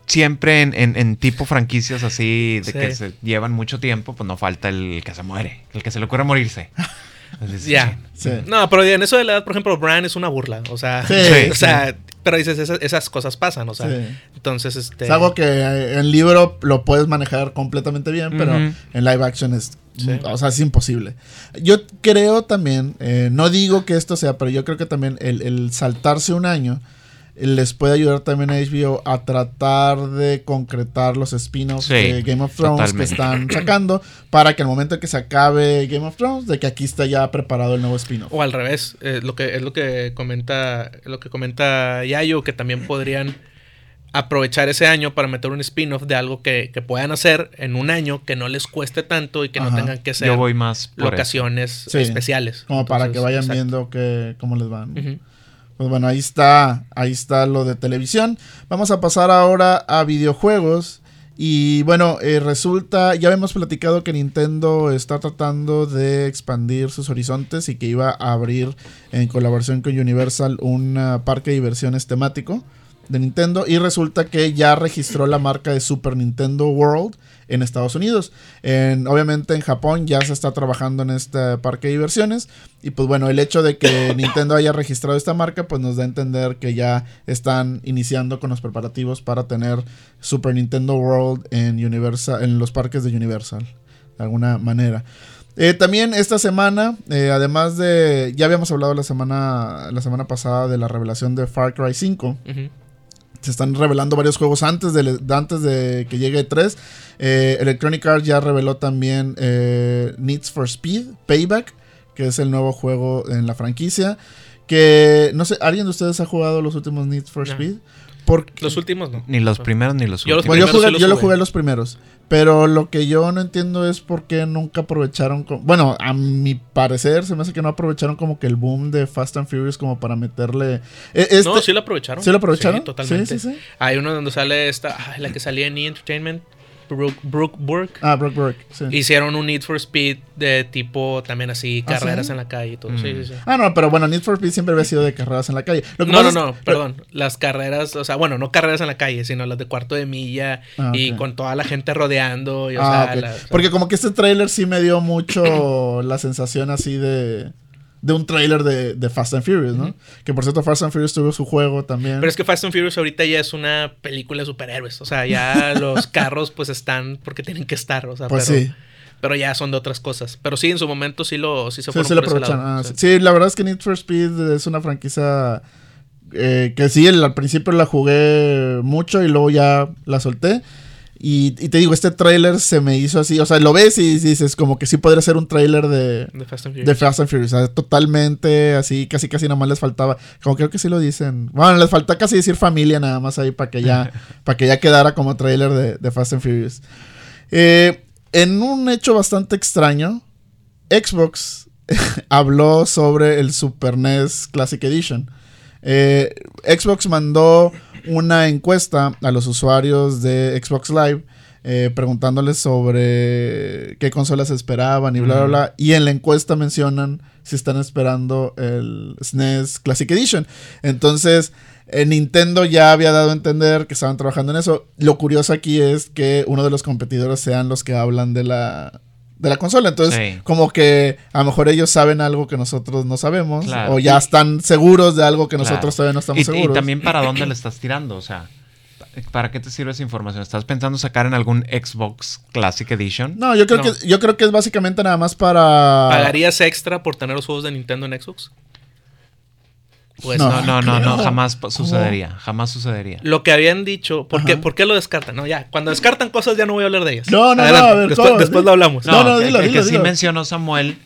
siempre en, en- en tipo franquicias así de Sí. que se llevan mucho tiempo, pues no falta el que se muere, el que se le ocurre morirse. Ya. sí. No, pero en eso de la edad, por ejemplo, Bran es una burla. O sea, Sí, o sea pero dices, esas, esas cosas pasan, o sea. Sí. Entonces, este. Es algo que eh, en libro lo puedes manejar completamente bien, pero en live action es, Sí. o sea, es imposible. Yo creo también, eh, no digo que esto sea, pero yo creo que también el, el saltarse un año les puede ayudar también a HBO a tratar de concretar los spin-offs Sí, de Game of Thrones totalmente. que están sacando para que al momento que se acabe Game of Thrones, de que aquí está ya preparado el nuevo spin-off. O al revés, eh, lo que es lo que comenta lo que comenta Yayo, que también podrían aprovechar ese año para meter un spin-off de algo que, que puedan hacer en un año que no les cueste tanto y que no tengan que ser Yo voy más locaciones Sí. especiales. Como para que vayan exacto. viendo que, cómo les van. Pues bueno, ahí está, ahí está lo de televisión. Vamos a pasar ahora a videojuegos. Y bueno, eh, resulta, ya habíamos platicado que Nintendo está tratando de expandir sus horizontes y que iba a abrir en colaboración con Universal un ah, parque de diversiones temático de Nintendo y resulta que ya registró la marca de Super Nintendo World en Estados Unidos. En- obviamente en Japón ya se está trabajando en este parque de diversiones y pues bueno, el hecho de que Nintendo haya registrado esta marca pues nos da a entender que ya están iniciando con los preparativos para tener Super Nintendo World en Universal en los parques de Universal de alguna manera. Eh, también esta semana, eh, además de, ya habíamos hablado la semana, la semana pasada de la revelación de Far Cry 5, Ujú. Se están revelando varios juegos antes de, antes de que llegue 3. Electronic Arts ya reveló también eh, Needs for Speed, Payback, que es el nuevo juego en la franquicia. Que no sé, ¿alguien de ustedes ha jugado los últimos Needs for No. Speed? Porque, Los últimos no. Ni los primeros ni los Yo los últimos. bueno, yo, primeros jugué, sí los yo lo jugué. los primeros. Pero lo que yo no entiendo es por qué nunca aprovecharon. Bueno, a mi parecer, se me hace que no aprovecharon como que el boom de Fast and Furious como para meterle. E- Este, No, sí lo aprovecharon. ¿Sí lo aprovecharon? Sí, totalmente. Sí, sí, sí. Hay uno donde sale esta, ay, la que salía en E! Entertainment, Brooke, Brooke Burke. Ah, Brock Burke. Sí. Hicieron un Need for Speed de tipo también así, ¿Ah, carreras sí? en la calle y todo. Mm. Sí, sí, sí. Ah, no, pero bueno, Need for Speed siempre había sido de carreras en la calle. Lo que No, no, es- no, perdón. Las carreras, o sea, bueno, no carreras en la calle, sino las de cuarto de milla Ah, y con toda la gente rodeando. Y, o Ah, sea, ok. la- o sea, Porque como que este tráiler sí me dio mucho la sensación así de... De un tráiler de, de Fast and Furious, ¿no? Que por cierto, Fast and Furious tuvo su juego también. Pero es que Fast and Furious ahorita ya es una película de superhéroes. O sea, ya los carros pues están porque tienen que estar. O sea, Pues pero, sí. pero ya son de otras cosas. Pero sí, en su momento sí lo sí se fueron sí por ese lado. Ah, sí. la verdad es que Need for Speed es una franquicia eh, que sí, el- al principio la jugué mucho y luego ya la solté. Y, y te digo, este tráiler se me hizo así, o sea, lo ves y dices como que sí podría ser un tráiler de, De Fast and Furious. de Fast and Furious, o sea, totalmente así, casi casi nada más les faltaba, como creo que sí lo dicen, bueno, les falta casi decir familia nada más ahí para que ya, para que ya quedara como tráiler de, de Fast and Furious. Eh, en un hecho bastante extraño, Xbox habló sobre el Super NES Classic Edition. Eh, Xbox mandó una encuesta a los usuarios de Xbox Live eh, preguntándoles sobre qué consolas esperaban y bla, bla, bla. Y en la encuesta mencionan si están esperando el SNES Classic Edition. Entonces, eh, Nintendo ya había dado a entender que estaban trabajando en eso. Lo curioso aquí es que uno de los competidores sean los que hablan de la, de la consola. Entonces, Sí. como que a lo mejor ellos saben algo que nosotros no sabemos. Claro. O ya están seguros de algo que Claro. nosotros todavía no estamos y, y seguros. también para dónde le estás tirando, o sea, ¿para qué te sirve esa información? ¿Estás pensando sacar en algún Xbox Classic Edition? No, yo creo No. que yo creo que es básicamente nada más para ¿Pagarías extra por tener los juegos de Nintendo en Xbox? Pues No. No, no, no, jamás ¿Cómo? sucedería, jamás sucedería. Lo que habían dicho, ¿por qué. ¿por qué lo descartan? No, ya, cuando descartan cosas ya no voy a hablar de ellas. No, no, no, Adelante, a ver, después, lo hablamos. No, no, que- dilo, que, dilo, que sí mencionó Samuel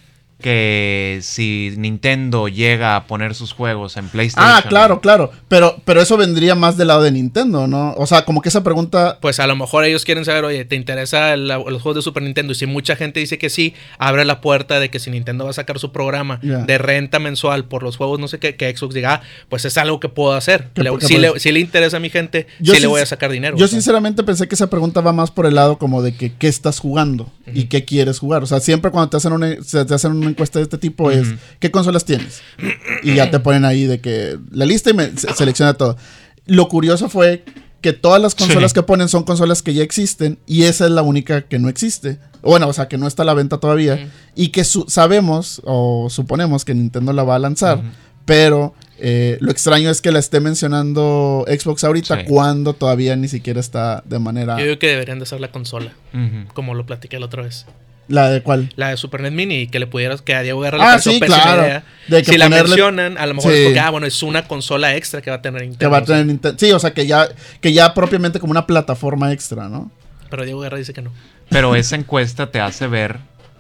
que si Nintendo llega a poner sus juegos en PlayStation. Ah, claro, claro. Pero, pero eso vendría más del lado de Nintendo, ¿no? O sea, como que esa pregunta. Pues a lo mejor ellos quieren saber, oye, ¿te interesa el- los juegos de Super Nintendo? Y si mucha gente dice que sí, abre la puerta de que si Nintendo va a sacar su programa de renta mensual por los juegos, no sé qué, que Xbox diga, ah, pues es algo que puedo hacer. Le- si, le, si le interesa a mi gente, Yo sí le voy a sacar dinero. Yo o sea. sinceramente pensé que esa pregunta va más por el lado como de que qué estás jugando y qué quieres jugar. O sea, siempre cuando te hacen una, se- te hacen una encuesta de este tipo es ¿qué consolas tienes? Y ya te ponen ahí de que la lista y me se- selecciona todo. Lo curioso fue que todas las consolas Sí. que ponen son consolas que ya existen y esa es la única que no existe. Bueno, o sea, que no está a la venta todavía y que su- sabemos o suponemos que Nintendo la va a lanzar, pero eh, lo extraño es que la esté mencionando Xbox ahorita Sí. cuando todavía ni siquiera está de manera... Yo digo que deberían de ser la consola, como lo platiqué la otra vez. ¿La de cuál? La de Super NES Mini, que le pudieras, que a Diego Guerra le Ah, pareció sí, claro. idea. De que si la mencionan, a lo mejor Sí. es porque, ah, bueno, es una consola extra que va a tener Nintendo. Que va a tener Nintendo. Sí, o sea, que ya, que ya propiamente como una plataforma extra, ¿no? Pero Diego Guerra dice que no. Pero esa encuesta te hace ver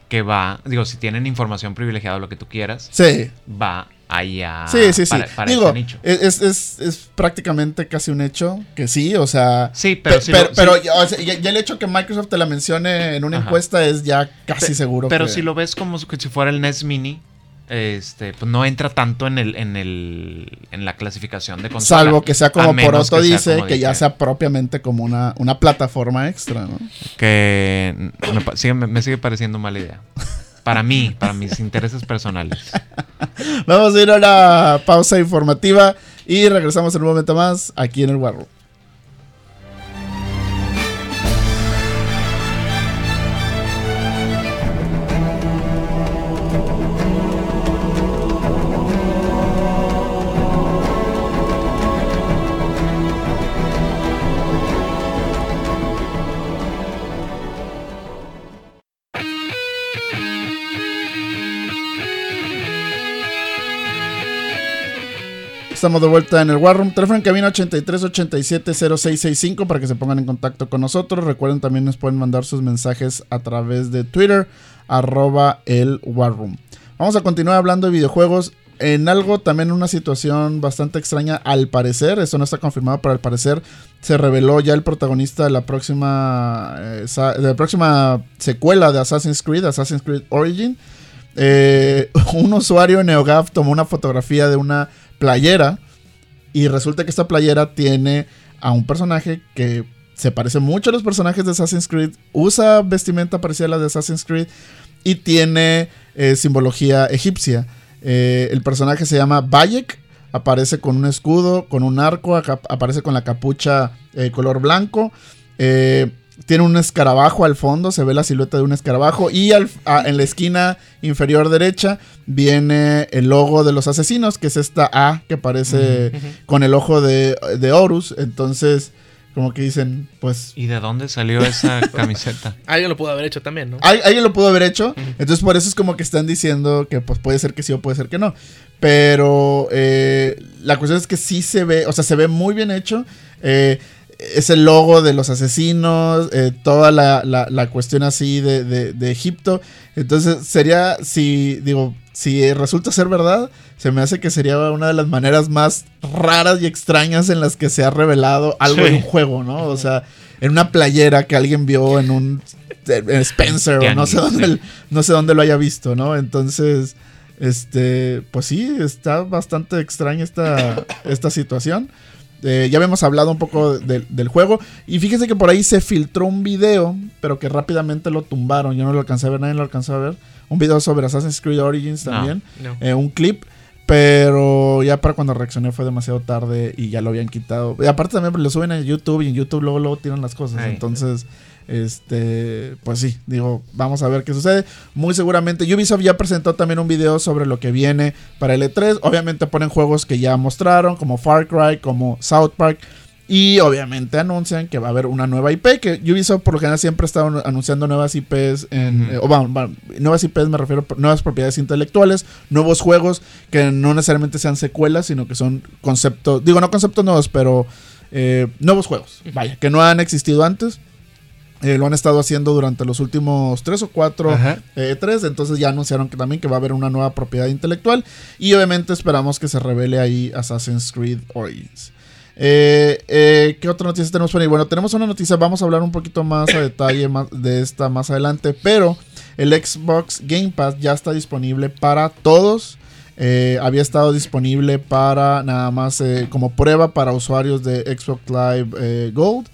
que va, digo, si tienen información privilegiada o lo que tú quieras, Sí. va allá Sí, sí, sí. para, para Digo, nicho. es, es, es prácticamente casi un hecho que sí, o sea. Sí, pero pe- si pero, lo- pero si- ya, o sea, ya- ya el hecho que Microsoft te la mencione en una Ajá. encuesta es ya casi Pe- seguro. Pero que- si lo ves como que si fuera el NES Mini, este, pues no entra tanto en el, en el, en la clasificación de consola. Salvo que sea A como Poroto que dice, como que ya sea propiamente como una, una plataforma extra, ¿no? que me, pa- sigue- me- me sigue pareciendo mala idea. Para mí, para mis intereses personales. Vamos a ir a una pausa informativa y regresamos en un momento más aquí en el War Estamos de vuelta en el War Room. Teléfono en cabina 83 87 0665 para que se pongan en contacto con nosotros. Recuerden también nos pueden mandar sus mensajes a través de Twitter, arroba el War. Vamos a continuar hablando de videojuegos en algo también una situación bastante extraña al parecer. Esto no está confirmado, pero al parecer se reveló ya el protagonista de la próxima, eh, de la próxima secuela de Assassin's Creed, Assassin's Creed Origin. Eh, un usuario NeoGAF tomó una fotografía de una playera y resulta que esta playera tiene a un personaje que se parece mucho a los personajes de Assassin's Creed, usa vestimenta parecida a la de Assassin's Creed y tiene eh, simbología egipcia. Eh, el personaje se llama Bayek, aparece con un escudo, con un arco, aparece con la capucha eh, color blanco. eh, tiene un escarabajo al fondo, se ve la silueta de un escarabajo. Y al- a- en la esquina inferior derecha viene el logo de los asesinos, que es esta A que aparece con el ojo de, de Horus. Entonces, como que dicen, pues ¿Y de dónde salió esa camiseta? Alguien lo pudo haber hecho también, ¿no? Al- alguien lo pudo haber hecho. Entonces por eso es como que están diciendo que pues puede ser que sí o puede ser que no. Pero eh, la cuestión es que sí se ve, o sea, se ve muy bien hecho. Eh, es el logo de los asesinos, eh, toda la, la- la cuestión así de, de- de Egipto. Entonces sería, si digo, si resulta ser verdad, se me hace que sería una de las maneras más raras y extrañas en las que se ha revelado algo Sí. en un juego, ¿no? O sea, en una playera que alguien vio en un en Spencer o no sé dónde no sé dónde lo haya visto, ¿no? Entonces, este, pues sí, está bastante extraña esta, esta situación. Eh, ya habíamos hablado un poco de- del juego. Y fíjese que por ahí se filtró un video, pero que rápidamente lo tumbaron. Yo no lo alcancé a ver, nadie lo alcanzó a ver. Un video sobre Assassin's Creed Origins también. No. Eh, un clip. Pero ya para cuando reaccioné fue demasiado tarde y ya lo habían quitado. Y aparte también lo suben a YouTube y en YouTube luego, luego tiran las cosas. Entonces, este, pues sí, digo, vamos a ver qué sucede. Muy seguramente Ubisoft ya presentó también un video sobre lo que viene para el E3. Obviamente ponen juegos que ya mostraron, como Far Cry, como South Park. Y obviamente anuncian que va a haber una nueva IP, que Ubisoft por lo general siempre está anu- anunciando nuevas IPs, en, eh, o va- nuevas IPs me refiero a nuevas propiedades intelectuales, nuevos juegos que no necesariamente sean secuelas, sino que son conceptos, digo no conceptos nuevos, pero eh, nuevos juegos, vaya, que no han existido antes. Eh, lo han estado haciendo durante los últimos tres o cuatro eh, tres, entonces ya anunciaron que también que va a haber una nueva propiedad intelectual y obviamente esperamos que se revele ahí Assassin's Creed Origins. Eh, eh, ¿Qué otra noticia tenemos por ahí? Bueno, tenemos una noticia, vamos a hablar un poquito más a detalle más de esta más adelante, pero el Xbox Game Pass ya está disponible para todos. Eh, había estado disponible para nada más eh, como prueba para usuarios de Xbox Live eh, Gold.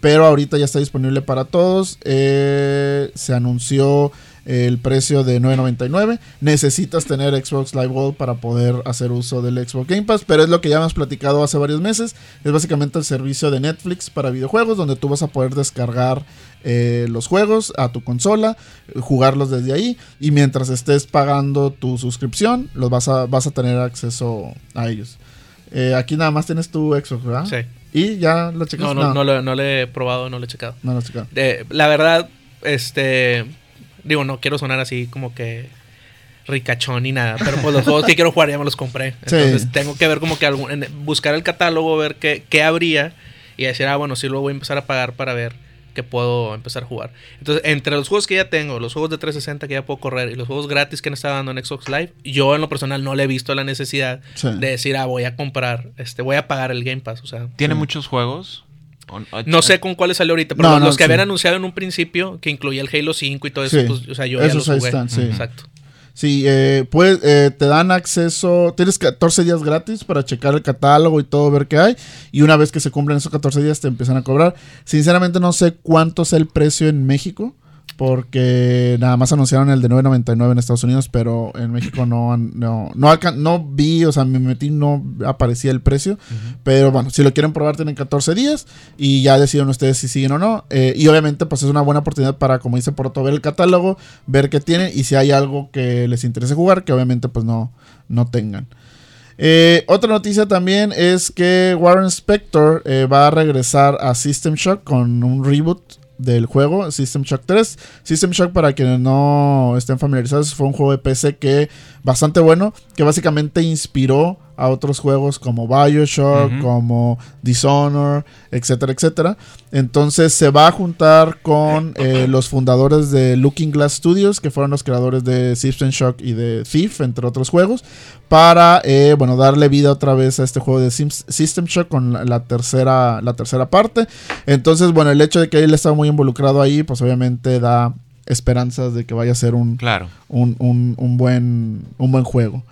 Pero ahorita ya está disponible para todos. Eh, se anunció el precio de 9.99. Necesitas tener Xbox Live Gold para poder hacer uso del Xbox Game Pass. Pero es lo que ya hemos platicado hace varios meses. Es básicamente el servicio de Netflix para videojuegos. Donde tú vas a poder descargar eh, los juegos a tu consola. Jugarlos desde ahí. Y mientras estés pagando tu suscripción. Los vas a, vas a tener acceso a ellos. Eh, aquí nada más tienes tu Xbox, ¿verdad? Sí. Y ya lo checaste. No, no, no, lo, no lo he probado, no lo he checado. No lo he checado. La verdad, este. Digo, no quiero sonar así como que ricachón ni nada, pero pues los juegos que quiero jugar ya me los compré. Sí. Entonces tengo que ver como que algún, buscar el catálogo, ver qué, qué habría y decir, ah, bueno, sí lo voy a empezar a pagar para ver que puedo empezar a jugar. Entonces, entre los juegos que ya tengo, los juegos de 360 que ya puedo correr y los juegos gratis que han estado dando en Xbox Live, yo en lo personal no le he visto la necesidad Sí. de decir, ah, voy a comprar, este, voy a pagar el Game Pass. O sea, ¿Tiene Sí. muchos juegos? No sé con cuáles salió ahorita, pero No, los, no, los que sí. habían anunciado en un principio, que incluía el Halo 5 y todo eso, Sí. pues, o sea, yo ya los ahí jugué. están, sí. Exacto. Sí, eh, pues, eh, te dan acceso, tienes 14 días gratis para checar el catálogo y todo, ver qué hay. Y una vez que se cumplen esos 14 días te empiezan a cobrar. Sinceramente no sé cuánto es el precio en México, porque nada más anunciaron el de 9.99 en Estados Unidos, pero en México no, han- no, no, no vi, o sea, me metí, no aparecía el precio. Pero bueno, si lo quieren probar tienen 14 días y ya deciden ustedes si siguen o no. Eh, y obviamente pues es una buena oportunidad para, como dice Poroto, ver el catálogo, ver qué tienen y si hay algo que les interese jugar, que obviamente pues no, no tengan. Eh, otra noticia también es que Warren Spector eh, va a regresar a System Shock con un reboot del juego, System Shock 3. System Shock, para quienes no estén familiarizados, fue un juego de PC que bastante bueno, que básicamente inspiró a otros juegos como Bioshock, como Dishonor, etcétera, etcétera. Entonces se va a juntar con eh, los fundadores de Looking Glass Studios, que fueron los creadores de System Shock y de Thief, entre otros juegos, para eh, bueno darle vida otra vez a este juego de Sims- System Shock con la, la tercera la tercera parte. Entonces bueno el hecho de que él está muy involucrado ahí, pues obviamente da esperanzas de que vaya a ser un, Claro. un, un- un buen, un buen juego.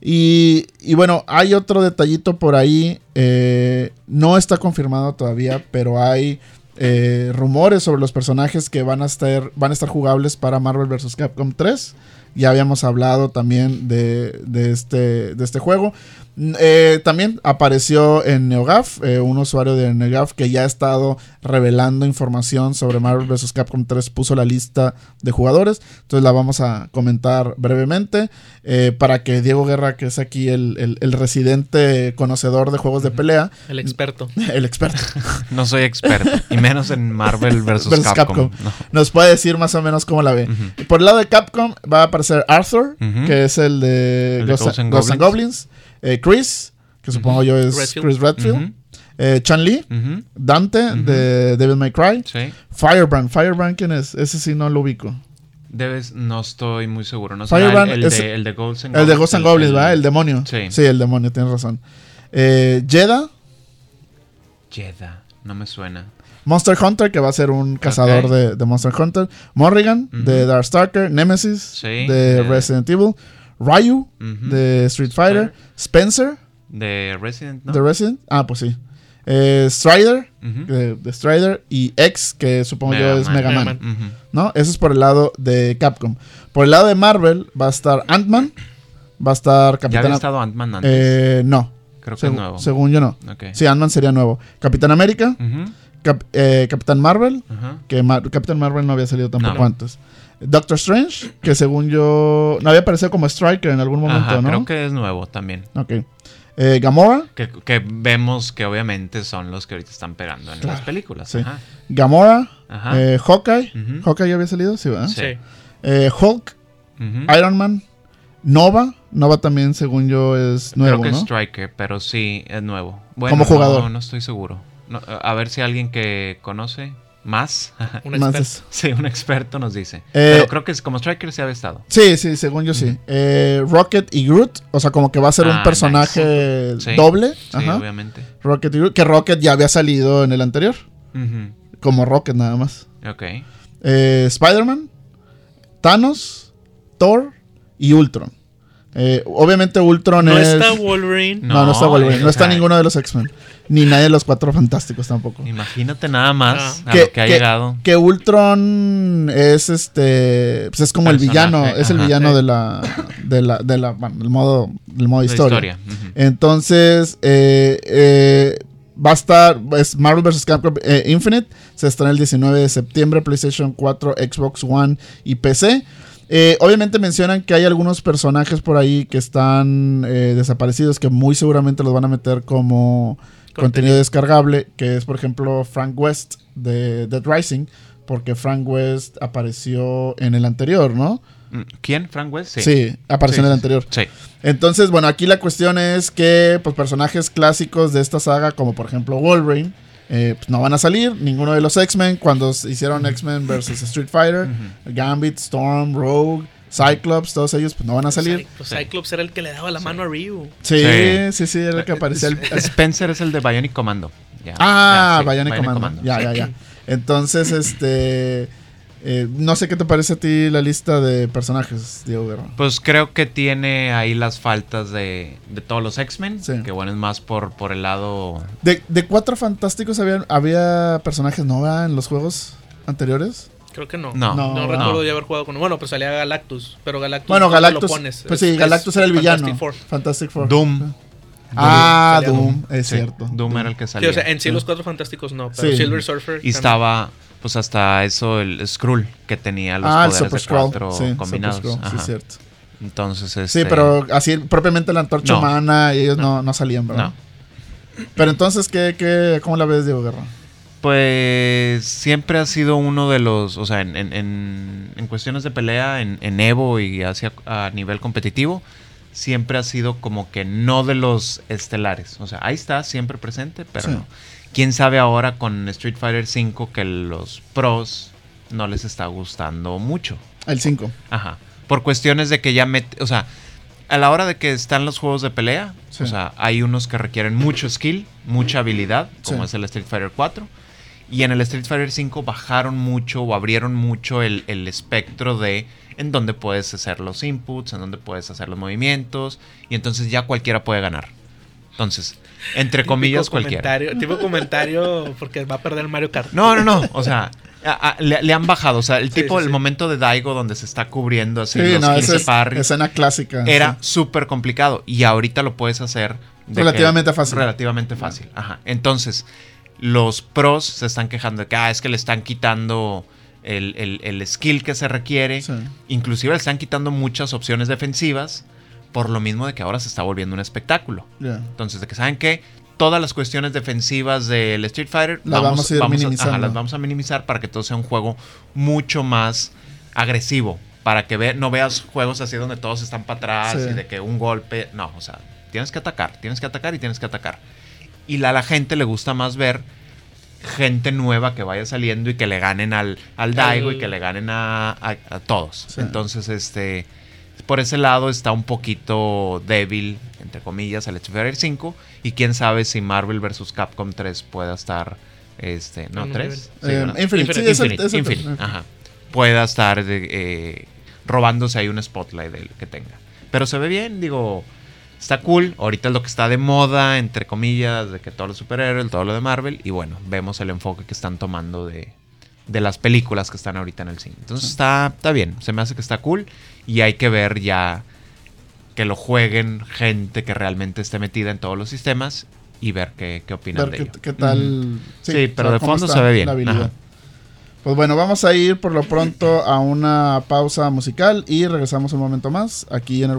Y, y bueno, hay otro detallito por ahí. eh, no está confirmado todavía, pero hay eh, rumores sobre los personajes que van a estar, van a estar jugables para Marvel vs. Capcom 3. Ya habíamos hablado también de, de este, de este juego. Eh, también apareció en NeoGAF, eh, un usuario de NeoGAF que ya ha estado revelando información sobre Marvel vs. Capcom 3, puso la lista de jugadores. Entonces la vamos a comentar brevemente eh, para que Diego Guerra, que es aquí el, el- el residente conocedor de juegos de pelea, El experto. el experto, No soy experto. y menos en Marvel vs. Versus Capcom. Capcom. No. nos puede decir más o menos cómo la ve. Por el lado de Capcom va a aparecer Arthur, que es el de El de Ghosts and Goblins. Eh, Chris, que supongo yo es Redfield. Chris Redfield. Ujú. Eh, Chan Lee. Dante, de Devil May Cry. Sí. Firebrand. Firebrand, ¿quién es? Ese sí no lo ubico. Debes, no estoy muy seguro. No Firebrand el, el es- de, el de Ghosts and El de Ghosts and Goblins, ¿verdad? El demonio. Sí. el demonio, tienes razón. Eh, Jeda. Jedha. No me suena. Monster Hunter, que va a ser un cazador de, de Monster Hunter. Morrigan, Ujú. de Darkstalker. Nemesis, Sí, de de- Resident Evil. Ryu, de Street Fighter. Spencer, De Resident, ¿no? de Resident. Ah, pues sí. Eh, Strider, Ujú. de, de Strider. Y X, que supongo yo es Man. Mega Man. ¿No? Eso es por el lado de Capcom. Por el lado de Marvel va a estar Ant-Man. Va a estar ¿Ya Capitán había estado Ant-Man antes? Eh, no. Creo que Segu- es nuevo. Según yo no. Sí, Ant-Man sería nuevo. Capitán América, Ujú. Cap- eh, Capitán Marvel, que Ma- Capitán Marvel no había salido tampoco No. antes. Doctor Strange, que según yo no había aparecido como Striker en algún momento, Ajá, ¿no? creo que es nuevo también. Ok. Eh, Gamora, Que, que vemos que obviamente son los que ahorita están pegando en las películas. sí. Ajá. Gamora, Ajá. eh, Hawkeye. Hawkeye ya había salido, sí, ¿verdad? Sí. Eh, Hulk. Iron Man, Nova. Nova también, según yo, es nuevo, Creo que ¿no? Striker, pero sí, es nuevo. Bueno, Como jugador. No, no estoy seguro. No, a ver si alguien que conoce más. Un experto. sí, un experto nos dice. Eh, Pero creo que es como Striker se había estado. Sí, sí, según yo sí. Eh, Rocket y Groot, o sea, como que va a ser Ah, un personaje nice. Sí. doble. Sí, Ajá. obviamente. Rocket y Groot, que Rocket ya había salido en el anterior, como Rocket nada más. Ok. Eh, Spider-Man, Thanos, Thor y Ultron. Eh, obviamente Ultron No es... está Wolverine. no, no está Wolverine, no o está sea, ninguno de los X-Men. Ni nadie de los cuatro fantásticos tampoco. Imagínate nada más Ah. a lo que ha llegado. que Ultron es este pues es como el villano, es el villano de la de la de la bueno, el modo el modo La historia. Entonces eh, eh, va a estar es Marvel vs. Capcom eh, Infinite se estrena el 19 de septiembre PlayStation 4, Xbox One y PC. Eh, obviamente mencionan que hay algunos personajes por ahí que están eh, desaparecidos que muy seguramente los van a meter como contenido, Contenido. descargable, que es por ejemplo Frank West de Dead Rising, porque Frank West apareció en el anterior, ¿no? Mm, ¿Quién? ¿Frank West? Sí, apareció Sí, en el anterior. Sí. Entonces, bueno, aquí la cuestión es que pues, personajes clásicos de esta saga, como por ejemplo Wolverine, eh, pues, no van a salir. Ninguno de los X-Men, cuando se hicieron X-Men versus Street Fighter, Gambit, Storm, Rogue, Cyclops, todos ellos pues, no van a salir. Cy- pues Cyclops era el que le daba la mano a Ryu. Sí, sí, Sí. sí, era el que aparecía. El, Spencer es el de Bionic Commando. Ah, ya, sí, Bionic Commando. Ya, ya, ya. Entonces, este. Eh, no sé qué te parece a ti la lista de personajes, Diego Guerra. Pues creo que tiene ahí las faltas de, de todos los X-Men. Sí. Que bueno, es más por, por el lado. De, de cuatro fantásticos había, había personajes Nova en los juegos anteriores. Creo que no. No. No, No, recuerdo no. de haber jugado con. Bueno, pues salía Galactus. Pero Galactus. Bueno, ¿dónde Galactus. Lo pones? Pues Es- sí, es Galactus era el villano. Fantastic Four. Fantastic Four. Doom. Ah, Doom, Doom. es Sí, cierto. Doom era el que Sí, salía. o sea, en sí Sí. los cuatro fantásticos no. Pero Sí. Silver Surfer. y también. estaba, pues hasta eso, el Skrull, que tenía los Ah, el poderes Super de Scroll. cuatro Sí, combinados. Super Scroll, sí, es cierto. Entonces, Sí, este, pero así propiamente la antorcha No. humana y ellos no, no salían, ¿verdad? Pero entonces, ¿qué, qué, ¿cómo la ves, Diego Guerra? Pues siempre ha sido uno de los, o sea, en, en- en- en cuestiones de pelea, en, en Evo y hacia a nivel competitivo, siempre ha sido como que no de los estelares. O sea, ahí está, siempre presente, pero Sí. no. Quién sabe ahora con Street Fighter V que los pros no les está gustando mucho. El 5. Ajá. Por cuestiones de que ya mete, o sea, a la hora de que están los juegos de pelea, Sí. o sea, hay unos que requieren mucho skill, mucha habilidad, como Sí. es el Street Fighter 4. Y en el Street Fighter 5 bajaron mucho o abrieron mucho el, el espectro de en dónde puedes hacer los inputs, en dónde puedes hacer los movimientos. Y entonces ya cualquiera puede ganar. Entonces, entre Típico comillas, cualquiera. comentario, Tipo comentario porque va a perder el Mario Kart. No, no, no. O sea, a- a- le, le han bajado. O sea, el tipo, sí, el sí. momento de Daigo donde se está cubriendo así Sí, los no, 15 esa es parries, escena clásica. era sí. súper complicado. Y ahorita lo puedes hacer de Relativamente que- fácil. Relativamente fácil. Ajá. Entonces, los pros se están quejando de que ah, es que le están quitando el, el- el skill que se requiere. Sí. Inclusive le están quitando muchas opciones defensivas. Por lo mismo de que ahora se está volviendo un espectáculo. Entonces, de que saben que todas las cuestiones defensivas del Street Fighter Las vamos a ajá, las vamos a minimizar para que todo sea un juego mucho más agresivo. Para que ve- no veas juegos así donde todos están para atrás Sí. y de que un golpe. No, o sea, tienes que atacar, tienes que atacar y tienes que atacar. Y a la gente le gusta más ver gente nueva que vaya saliendo y que le ganen al, al Daigo y que le ganen a, a- a todos. Sí. Entonces, este. Por ese lado está un poquito débil, entre comillas, el Street Fighter 5. Y quién sabe si Marvel vs. Capcom 3 pueda estar. Este, ¿No? En un ¿3? Eh, ¿verdad? Infinite, sí, Infinite, es el- Infinite, es el- Infinite, ajá. Pueda estar eh, robándose ahí un spotlight del que tenga. Pero se ve bien, digo, está cool. Ahorita es lo que está de moda, entre comillas, de que todos los superhéroes, todo lo de Marvel. Y bueno, vemos el enfoque que están tomando de, de las películas que están ahorita en el cine. Entonces está, está bien, se me hace que está cool. Y hay que ver ya que lo jueguen gente que realmente esté metida en todos los sistemas y ver qué, qué opinan Ver de qué, ello. qué tal. Sí, pero de fondo se ve bien. Ajá. Pues bueno, vamos a ir por lo pronto a una pausa musical y regresamos un momento más aquí en el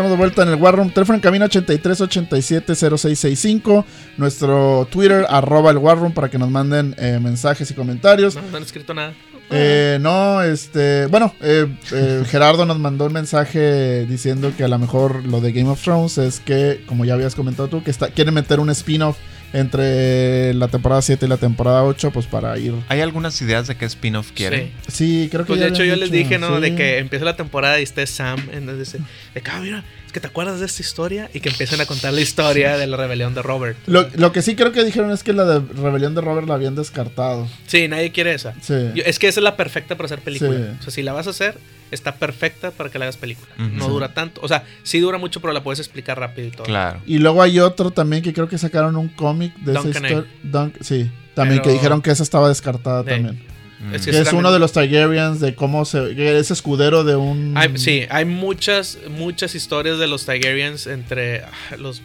War Room. vuelta en el War Room. Teléfono en camino 83870665. Nuestro Twitter, arroba el War Room, para que nos manden eh, mensajes y comentarios. No, no han escrito nada. Eh, no, este. Bueno, eh, eh, Gerardo nos mandó un mensaje diciendo que a lo mejor lo de Game of Thrones es que, como ya habías comentado tú, que está, quieren meter un spin-off entre la temporada 7 y la temporada 8, pues para ir. ¿Hay algunas ideas de qué spin-off quieren? Sí. Sí, creo que Pues ya de hecho yo les dije, ¿no? sí. De que empieza la temporada y esté Sam. Entonces, de que, ah, mira, que te acuerdas de esta historia y que empiecen a contar la historia de la rebelión de Robert. Lo, lo que sí creo que dijeron es que la de Rebelión de Robert la habían descartado. Sí, nadie quiere esa. Sí. Yo- es que esa es la perfecta para hacer película. Sí. O sea, si la vas a hacer, está perfecta para que la hagas película. No Sí. dura tanto. O sea, sí dura mucho, pero la puedes explicar rápido y todo. Claro. Y luego hay otro también que creo que sacaron un cómic de esa historia. Dunk- sí, también Pero- que dijeron que esa estaba descartada Sí. también. Mm. Es Que que es uno de los Targaryens de cómo se. es escudero de un. Hay- sí, hay muchas, muchas historias de los Targaryens entre ah, los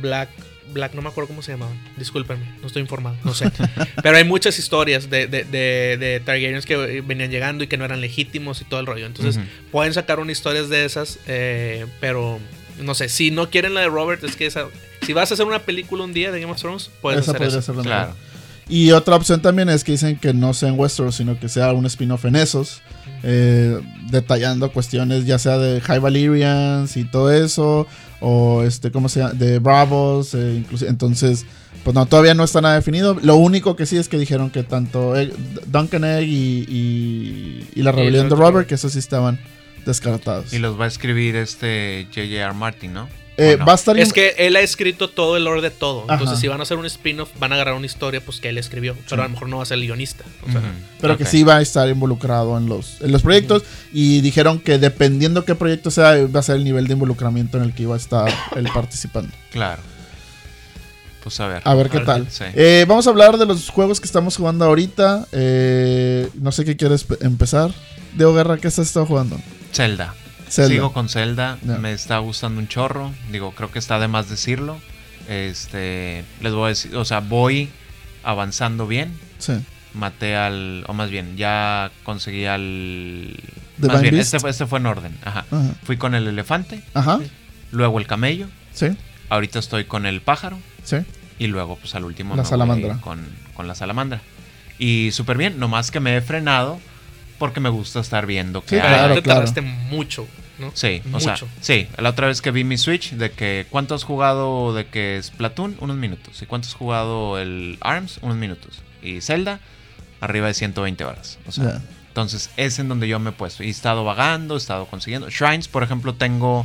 Black. Black, no me acuerdo cómo se llamaban. Discúlpenme, no estoy informado, no sé. Pero hay muchas historias de, de, de, de Targaryens que venían llegando y que no eran legítimos y todo el rollo. Entonces, pueden sacar una historias de esas, eh, pero no sé. Si no quieren la de Robert, es que esa. Si vas a hacer una película un día de Game of Thrones, puedes esa hacer podría eso. ser la Claro. mejor. Y otra opción también es que dicen que no sea en Westeros, sino que sea un spin-off en esos, eh, detallando cuestiones ya sea de High Valyrians y todo eso, o este, ¿cómo se llama? De Bravos, eh, incluso, entonces, pues no, todavía no está nada definido. Lo único que sí es que dijeron que tanto Egg- Duncan Egg y, y, y la rebelión de. Robert, que esos sí estaban descartados. Y los va a escribir este J.J.R. Martin, ¿no? Eh, ¿O no? Va a estar Es que él ha escrito todo el lore de todo. Entonces, si van a hacer un spin-off, van a agarrar una historia pues que él escribió. Pero a lo mejor no va a ser el guionista. O sea, Ujú. Pero que sí va a estar involucrado en los, en los proyectos. Y dijeron que dependiendo qué proyecto sea, va a ser el nivel de involucramiento en el que iba a estar él participando. Claro. Pues a ver. A ver qué A ver, tal. sí. Eh, vamos a hablar de los juegos que estamos jugando ahorita. Eh, no sé qué quieres pe- empezar. Diego Guerra, ¿qué estás estado jugando? Zelda. Zelda. Sigo con Zelda. Me está gustando un chorro. Digo, creo que está de más decirlo. Este, les voy a decir, o sea, voy avanzando bien. Sí. Maté al, o más bien, ya conseguí al... Divine más bien, este, este fue en orden. Ajá. Ajá. Fui con el elefante, Ajá. luego el camello, Sí. ahorita estoy con el pájaro Sí. y luego pues al último La salamandra. con, con la salamandra. Y súper bien, nomás que me he frenado porque me gusta estar viendo Sí, que pero hay. claro, te claro. tardaste mucho, ¿no? Sí, o sea, sí, la otra vez que vi mi Switch, de que cuánto has jugado de que es Platoon, unos minutos. Y cuánto has jugado el ARMS, unos minutos. Y Zelda, arriba de 120 horas. O sea, entonces es en donde yo me he puesto. Y he estado vagando, he estado consiguiendo. Shrines, por ejemplo, tengo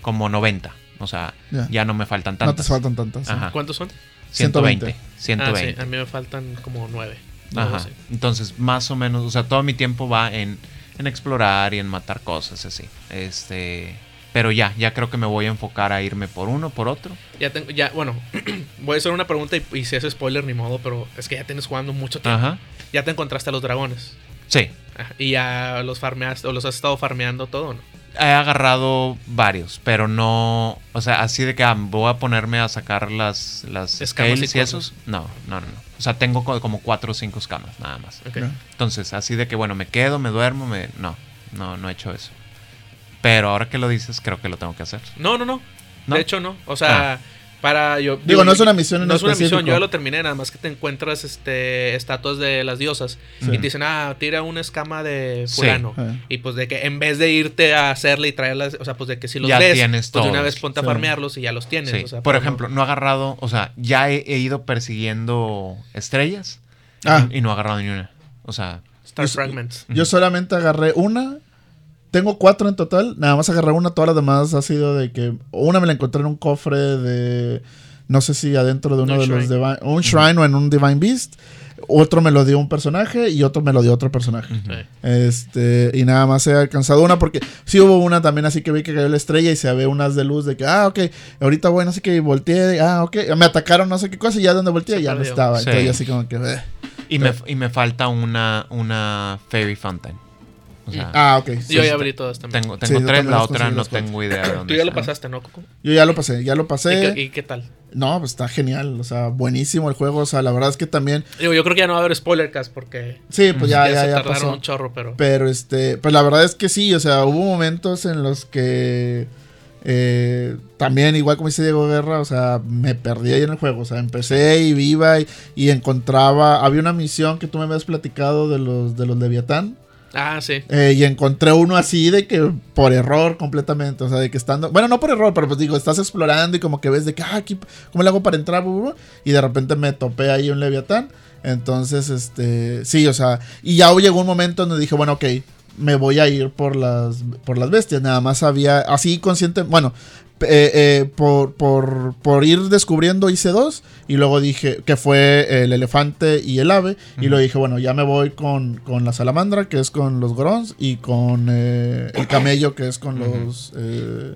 como 90. O sea, Ya. ya no me faltan No te tantas. faltan tantas. sí. ¿Cuántos son? 120. 120. 120. Ah, sí, a mí me faltan como nueve. Ajá. No, sí. Entonces, más o menos, o sea, todo mi tiempo va en, en explorar y en matar cosas así. Este, pero ya, ya creo que me voy a enfocar a irme por uno, por otro. Ya tengo, ya, bueno, voy a hacer una pregunta y, y si es spoiler ni modo, pero es que ya tienes jugando mucho tiempo. Ajá. Ya te encontraste a los dragones. Sí. Y ya los farmeaste, o los has estado farmeando todo, ¿no? He agarrado varios, pero no, o sea, así de que ah, voy a ponerme a sacar las, las Escamas y esos. No, no, no, no. O sea, tengo co- como cuatro o cinco escamas, nada más. Ok. Ya. Entonces, así de que, bueno, me quedo, me duermo, me... No, no, no he hecho eso. Pero ahora que lo dices, creo que lo tengo que hacer. No, no, no, ¿No? De hecho, no. O sea, para yo. Digo, no es una misión en No es una misión, yo ya lo terminé, nada más que te encuentras este estatuas de las diosas Sí. y te dicen, ah, tira una escama de fulano. Eh. Y pues de que en vez de irte a hacerle y traerlas, o sea, pues de que si los Ya ves, tienes pues de una vez ponte a Sí. farmearlos y ya los tienes. Sí. o sea, Por pero ejemplo, no he agarrado, o sea, ya he, he ido persiguiendo estrellas Ah. y no he agarrado ni una. O sea, Star Yo- Fragments. Yo solamente agarré una. Tengo cuatro en total. Nada más agarré una. Todas las demás ha sido de que. Una me la encontré en un cofre de. No sé si adentro de uno Un de los. Divine. Un shrine o en un Divine Beast. Otro me lo dio un personaje y otro me lo dio otro personaje. Este, y nada más he alcanzado una porque sí hubo una también así que vi que cayó la estrella y se ve unas de luz de que, ah, ok, ahorita bueno, así que volteé, ah, ok, me atacaron no sé qué cosa y ya donde volteé Se ya no estaba. Sí. Entonces así como que, eh. y, me, y me falta una, una Fairy Fountain. O sea, ah, ok. sí, Yo sí. ya abrí todas también. tengo, Sí, tengo yo tres, también la otra no tengo idea de dónde Tú ya lo pasaste, ¿no, Coco? Yo ya lo pasé, ya lo ¿Y, pasé. qué, y qué tal? No, pues está genial, o sea, buenísimo el juego, o sea, la verdad es que también, Digo, yo creo que ya no va a haber spoiler cast porque sí, pues ya, ya, ya, se ya pasó. un chorro, pero. Pero este, pues la verdad es que sí, o sea, hubo momentos en los que Eh, también, igual como dice Diego Guerra, o sea, me perdí ahí en el juego. O sea, empecé y viva y, y encontraba. Había una misión que tú me habías platicado de los, de los Leviatán. Ah, sí. Eh, y encontré uno así de que por error completamente. O sea, de que estando. Bueno, no por error, pero pues digo, estás explorando y como que ves de que, ah, aquí, ¿cómo le hago para entrar? Y de repente me topé ahí un Leviatán. Entonces, este. Sí, o sea. Y ya llegó un momento donde dije, bueno, ok. Me voy a ir por las, por las bestias. Nada más había. Así consciente. Bueno, eh, eh, por, por, por ir descubriendo hice dos y luego dije que fue el elefante y el ave y luego dije bueno ya me voy con, con la salamandra que es con los gorons y con eh, el camello que es con los eh,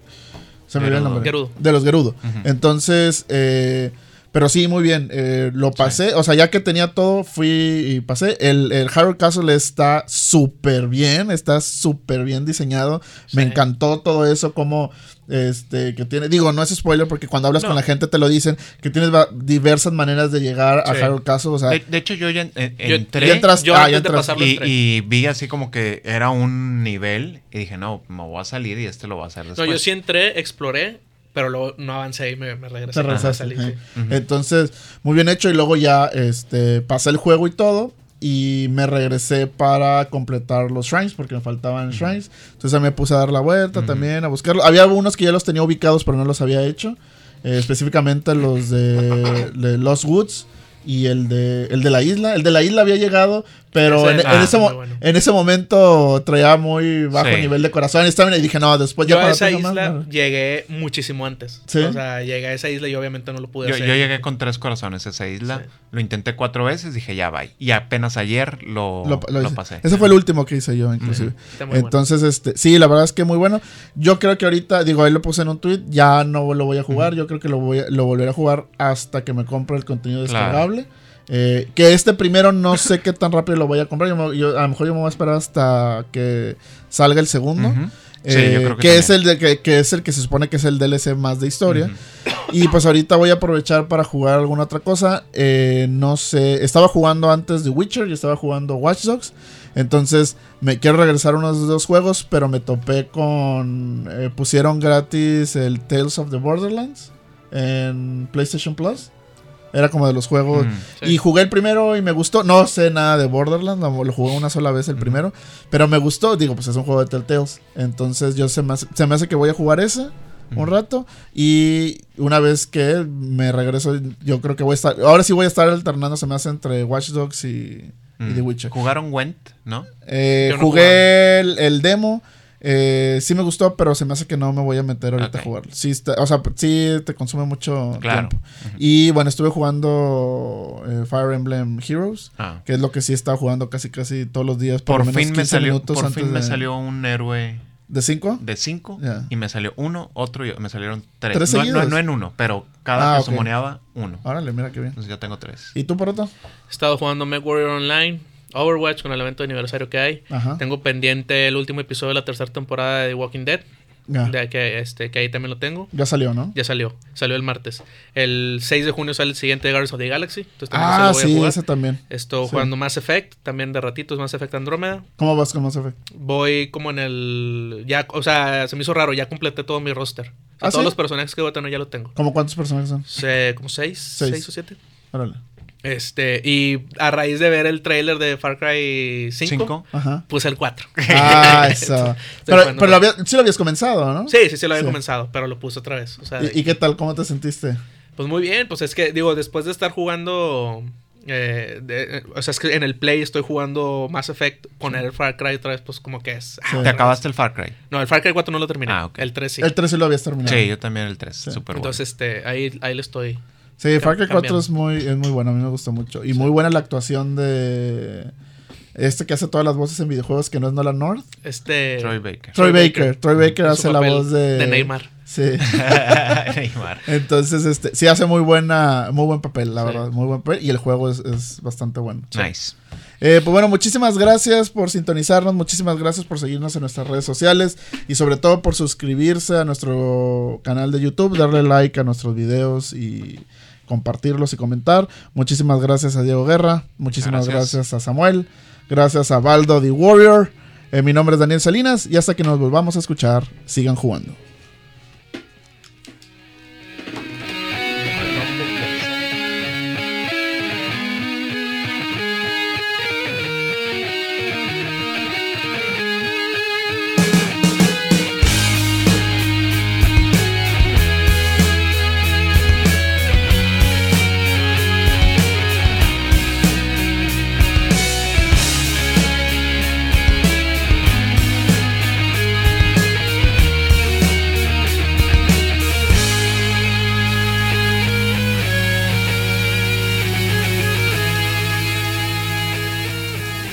se me olvidó el nombre Gerudo. de los gerudo entonces eh, pero sí, muy bien. eh, lo pasé. O sea, ya que tenía todo, fui y pasé. El, el Harold Castle está súper bien. Está súper bien diseñado. Me encantó todo eso. Como este que tiene. Digo, no es spoiler porque cuando hablas No. con la gente te lo dicen. Que tienes diversas maneras de llegar a. Harold Castle. O sea, De, de hecho, yo ya en- en- Yo- entré ya entras- Yo ah, entras. y, entré. y vi así como que era un nivel y dije, no, me voy a salir y este lo voy a hacer No, yo sí entré, exploré, pero luego no avancé y me, me regresé. te salí, eh. Entonces, muy bien hecho. Y luego ya este, pasé el juego y todo. Y me regresé para completar los shrines, porque me faltaban shrines. Entonces ya me puse a dar la vuelta también, a buscarlo. Había algunos que ya los tenía ubicados, pero no los había hecho. Eh, específicamente los de, de Lost Woods y el de, el de la isla. El de la isla había llegado, pero Ese- en, ah, en ese, bueno. en ese momento traía muy bajo Sí. nivel de corazón. Y, estaba- y dije, no, después ya Yo a cuando esa más, isla no. llegué muchísimo antes. ¿Sí? O sea, llegué a esa isla y obviamente no lo pude Yo, hacer. yo llegué con tres corazones a esa isla. Sí. Lo intenté cuatro veces, dije, ya va. Y apenas ayer lo, Lo- lo lo hice. pasé. Ese fue el último que hice yo, inclusive. Bueno. Entonces, este, sí, la verdad es que muy bueno. Yo creo que ahorita, digo, ahí lo puse en un tweet, ya no lo voy a jugar. Yo creo que lo voy a, lo volveré a jugar hasta que me compre el contenido Claro. Eh, que este primero no sé qué tan rápido lo voy a comprar. Yo me- yo- a lo mejor yo me voy a esperar hasta que salga el segundo. Ujú. Sí, Eh, yo creo que, que, es el de, que, que es el que se supone que es el DLC más de historia. Y pues ahorita voy a aprovechar para jugar alguna otra cosa. Eh, no sé, estaba jugando antes The Witcher y estaba jugando Watch Dogs. Entonces me quiero regresar a unos dos juegos, pero me topé con... eh, pusieron gratis el Tales of the Borderlands en PlayStation Plus. Era como de los juegos... Mm. Sí. Y jugué el primero y me gustó. No sé nada de Borderlands, lo, lo jugué una sola vez el primero. Pero me gustó. Digo, pues es un juego de Telltales. Entonces yo se me hace, se me hace que voy a jugar ese un rato. Y una vez que me regreso, yo creo que voy a estar. Ahora sí voy a estar alternando, se me hace entre Watch Dogs y, y Mm. The Witcher. Jugaron Went, ¿no? Eh, no jugué el, el demo. Eh, sí me gustó, pero se me hace que no me voy a meter ahorita a jugarlo. Sí, está- o sea, sí te consume mucho Claro. tiempo. Y bueno, estuve jugando eh, Fire Emblem Heroes. Ah. Que es lo que sí estaba jugando casi casi todos los días. Por, Por menos fin me 15 salió, minutos por antes fin me de- salió un héroe ¿De 5? de 5 Ya. y me salió uno, otro y me salieron tres. ¿Tres no, no- seguidos? no en uno, pero cada Ah, que sumoneaba, uno. Órale, mira qué bien. Entonces ya tengo tres. ¿Y tú, Poroto? He estado jugando MechWarrior Online, Overwatch con el evento de aniversario que hay. Ajá. Tengo pendiente el último episodio de la tercera temporada de The Walking Dead. Ya. De que, este, que ahí también lo tengo. Ya salió, ¿no? Ya salió. Salió el martes. El 6 de junio sale el siguiente de Guardians of the Galaxy. Entonces también Ah, lo voy a sí, jugar. ese también. Estoy sí. jugando Mass Effect, también de ratitos, Mass Effect Andrómeda. ¿Cómo vas con Mass Effect? Voy como en el. Ya, o sea, se me hizo raro, ya completé todo mi roster. O sea, ¿Ah, todos sí? los personajes que voy a tener ya lo tengo. ¿Cómo cuántos personajes son? Se- como seis, Seis. seis o siete. Órale. Este, y a raíz de ver el trailer de Far Cry 5, Cinco. Ajá. puse el 4. Ah, eso. pero pero lo había- sí lo habías comenzado, ¿no? Sí, sí, sí lo había Sí. comenzado, pero lo puse otra vez. O sea, ¿Y, y qué tal? ¿Cómo te sentiste? pues muy bien, pues es que, digo, después de estar jugando. eh, de- o sea, es que en el Play estoy jugando Mass Effect, poner el Far Cry otra vez, pues como que es. ah. ¿Te acabaste el Far Cry? No, el Far Cry 4 no lo terminé. Ah, ok. El 3 sí. El 3 sí lo habías terminado. Sí, yo también el 3. Sí. Súper bueno. Entonces, este, ahí, ahí le estoy. Sí, Far Cry 4 cambiando. es muy, es muy bueno, a mí me gustó mucho. Y muy buena la actuación de este que hace todas las voces en videojuegos que no es Nolan North. Este. Troy Baker. Troy Troy Baker. Baker. Troy Baker hace la voz de... de Neymar. Sí. Neymar. Entonces, este, sí hace muy buena, muy buen papel, la Sí. verdad, muy buen papel. Y el juego es, es bastante bueno. Nice. Eh, pues bueno, muchísimas gracias por sintonizarnos, muchísimas gracias por seguirnos en nuestras redes sociales y sobre todo por suscribirse a nuestro canal de YouTube, darle like a nuestros videos y compartirlos y comentar. Muchísimas gracias a Diego Guerra, muchísimas gracias, Gracias. a Samuel, gracias a Baldo the Warrior. Eh, mi nombre es Daniel Salinas y hasta que nos volvamos a escuchar, sigan jugando.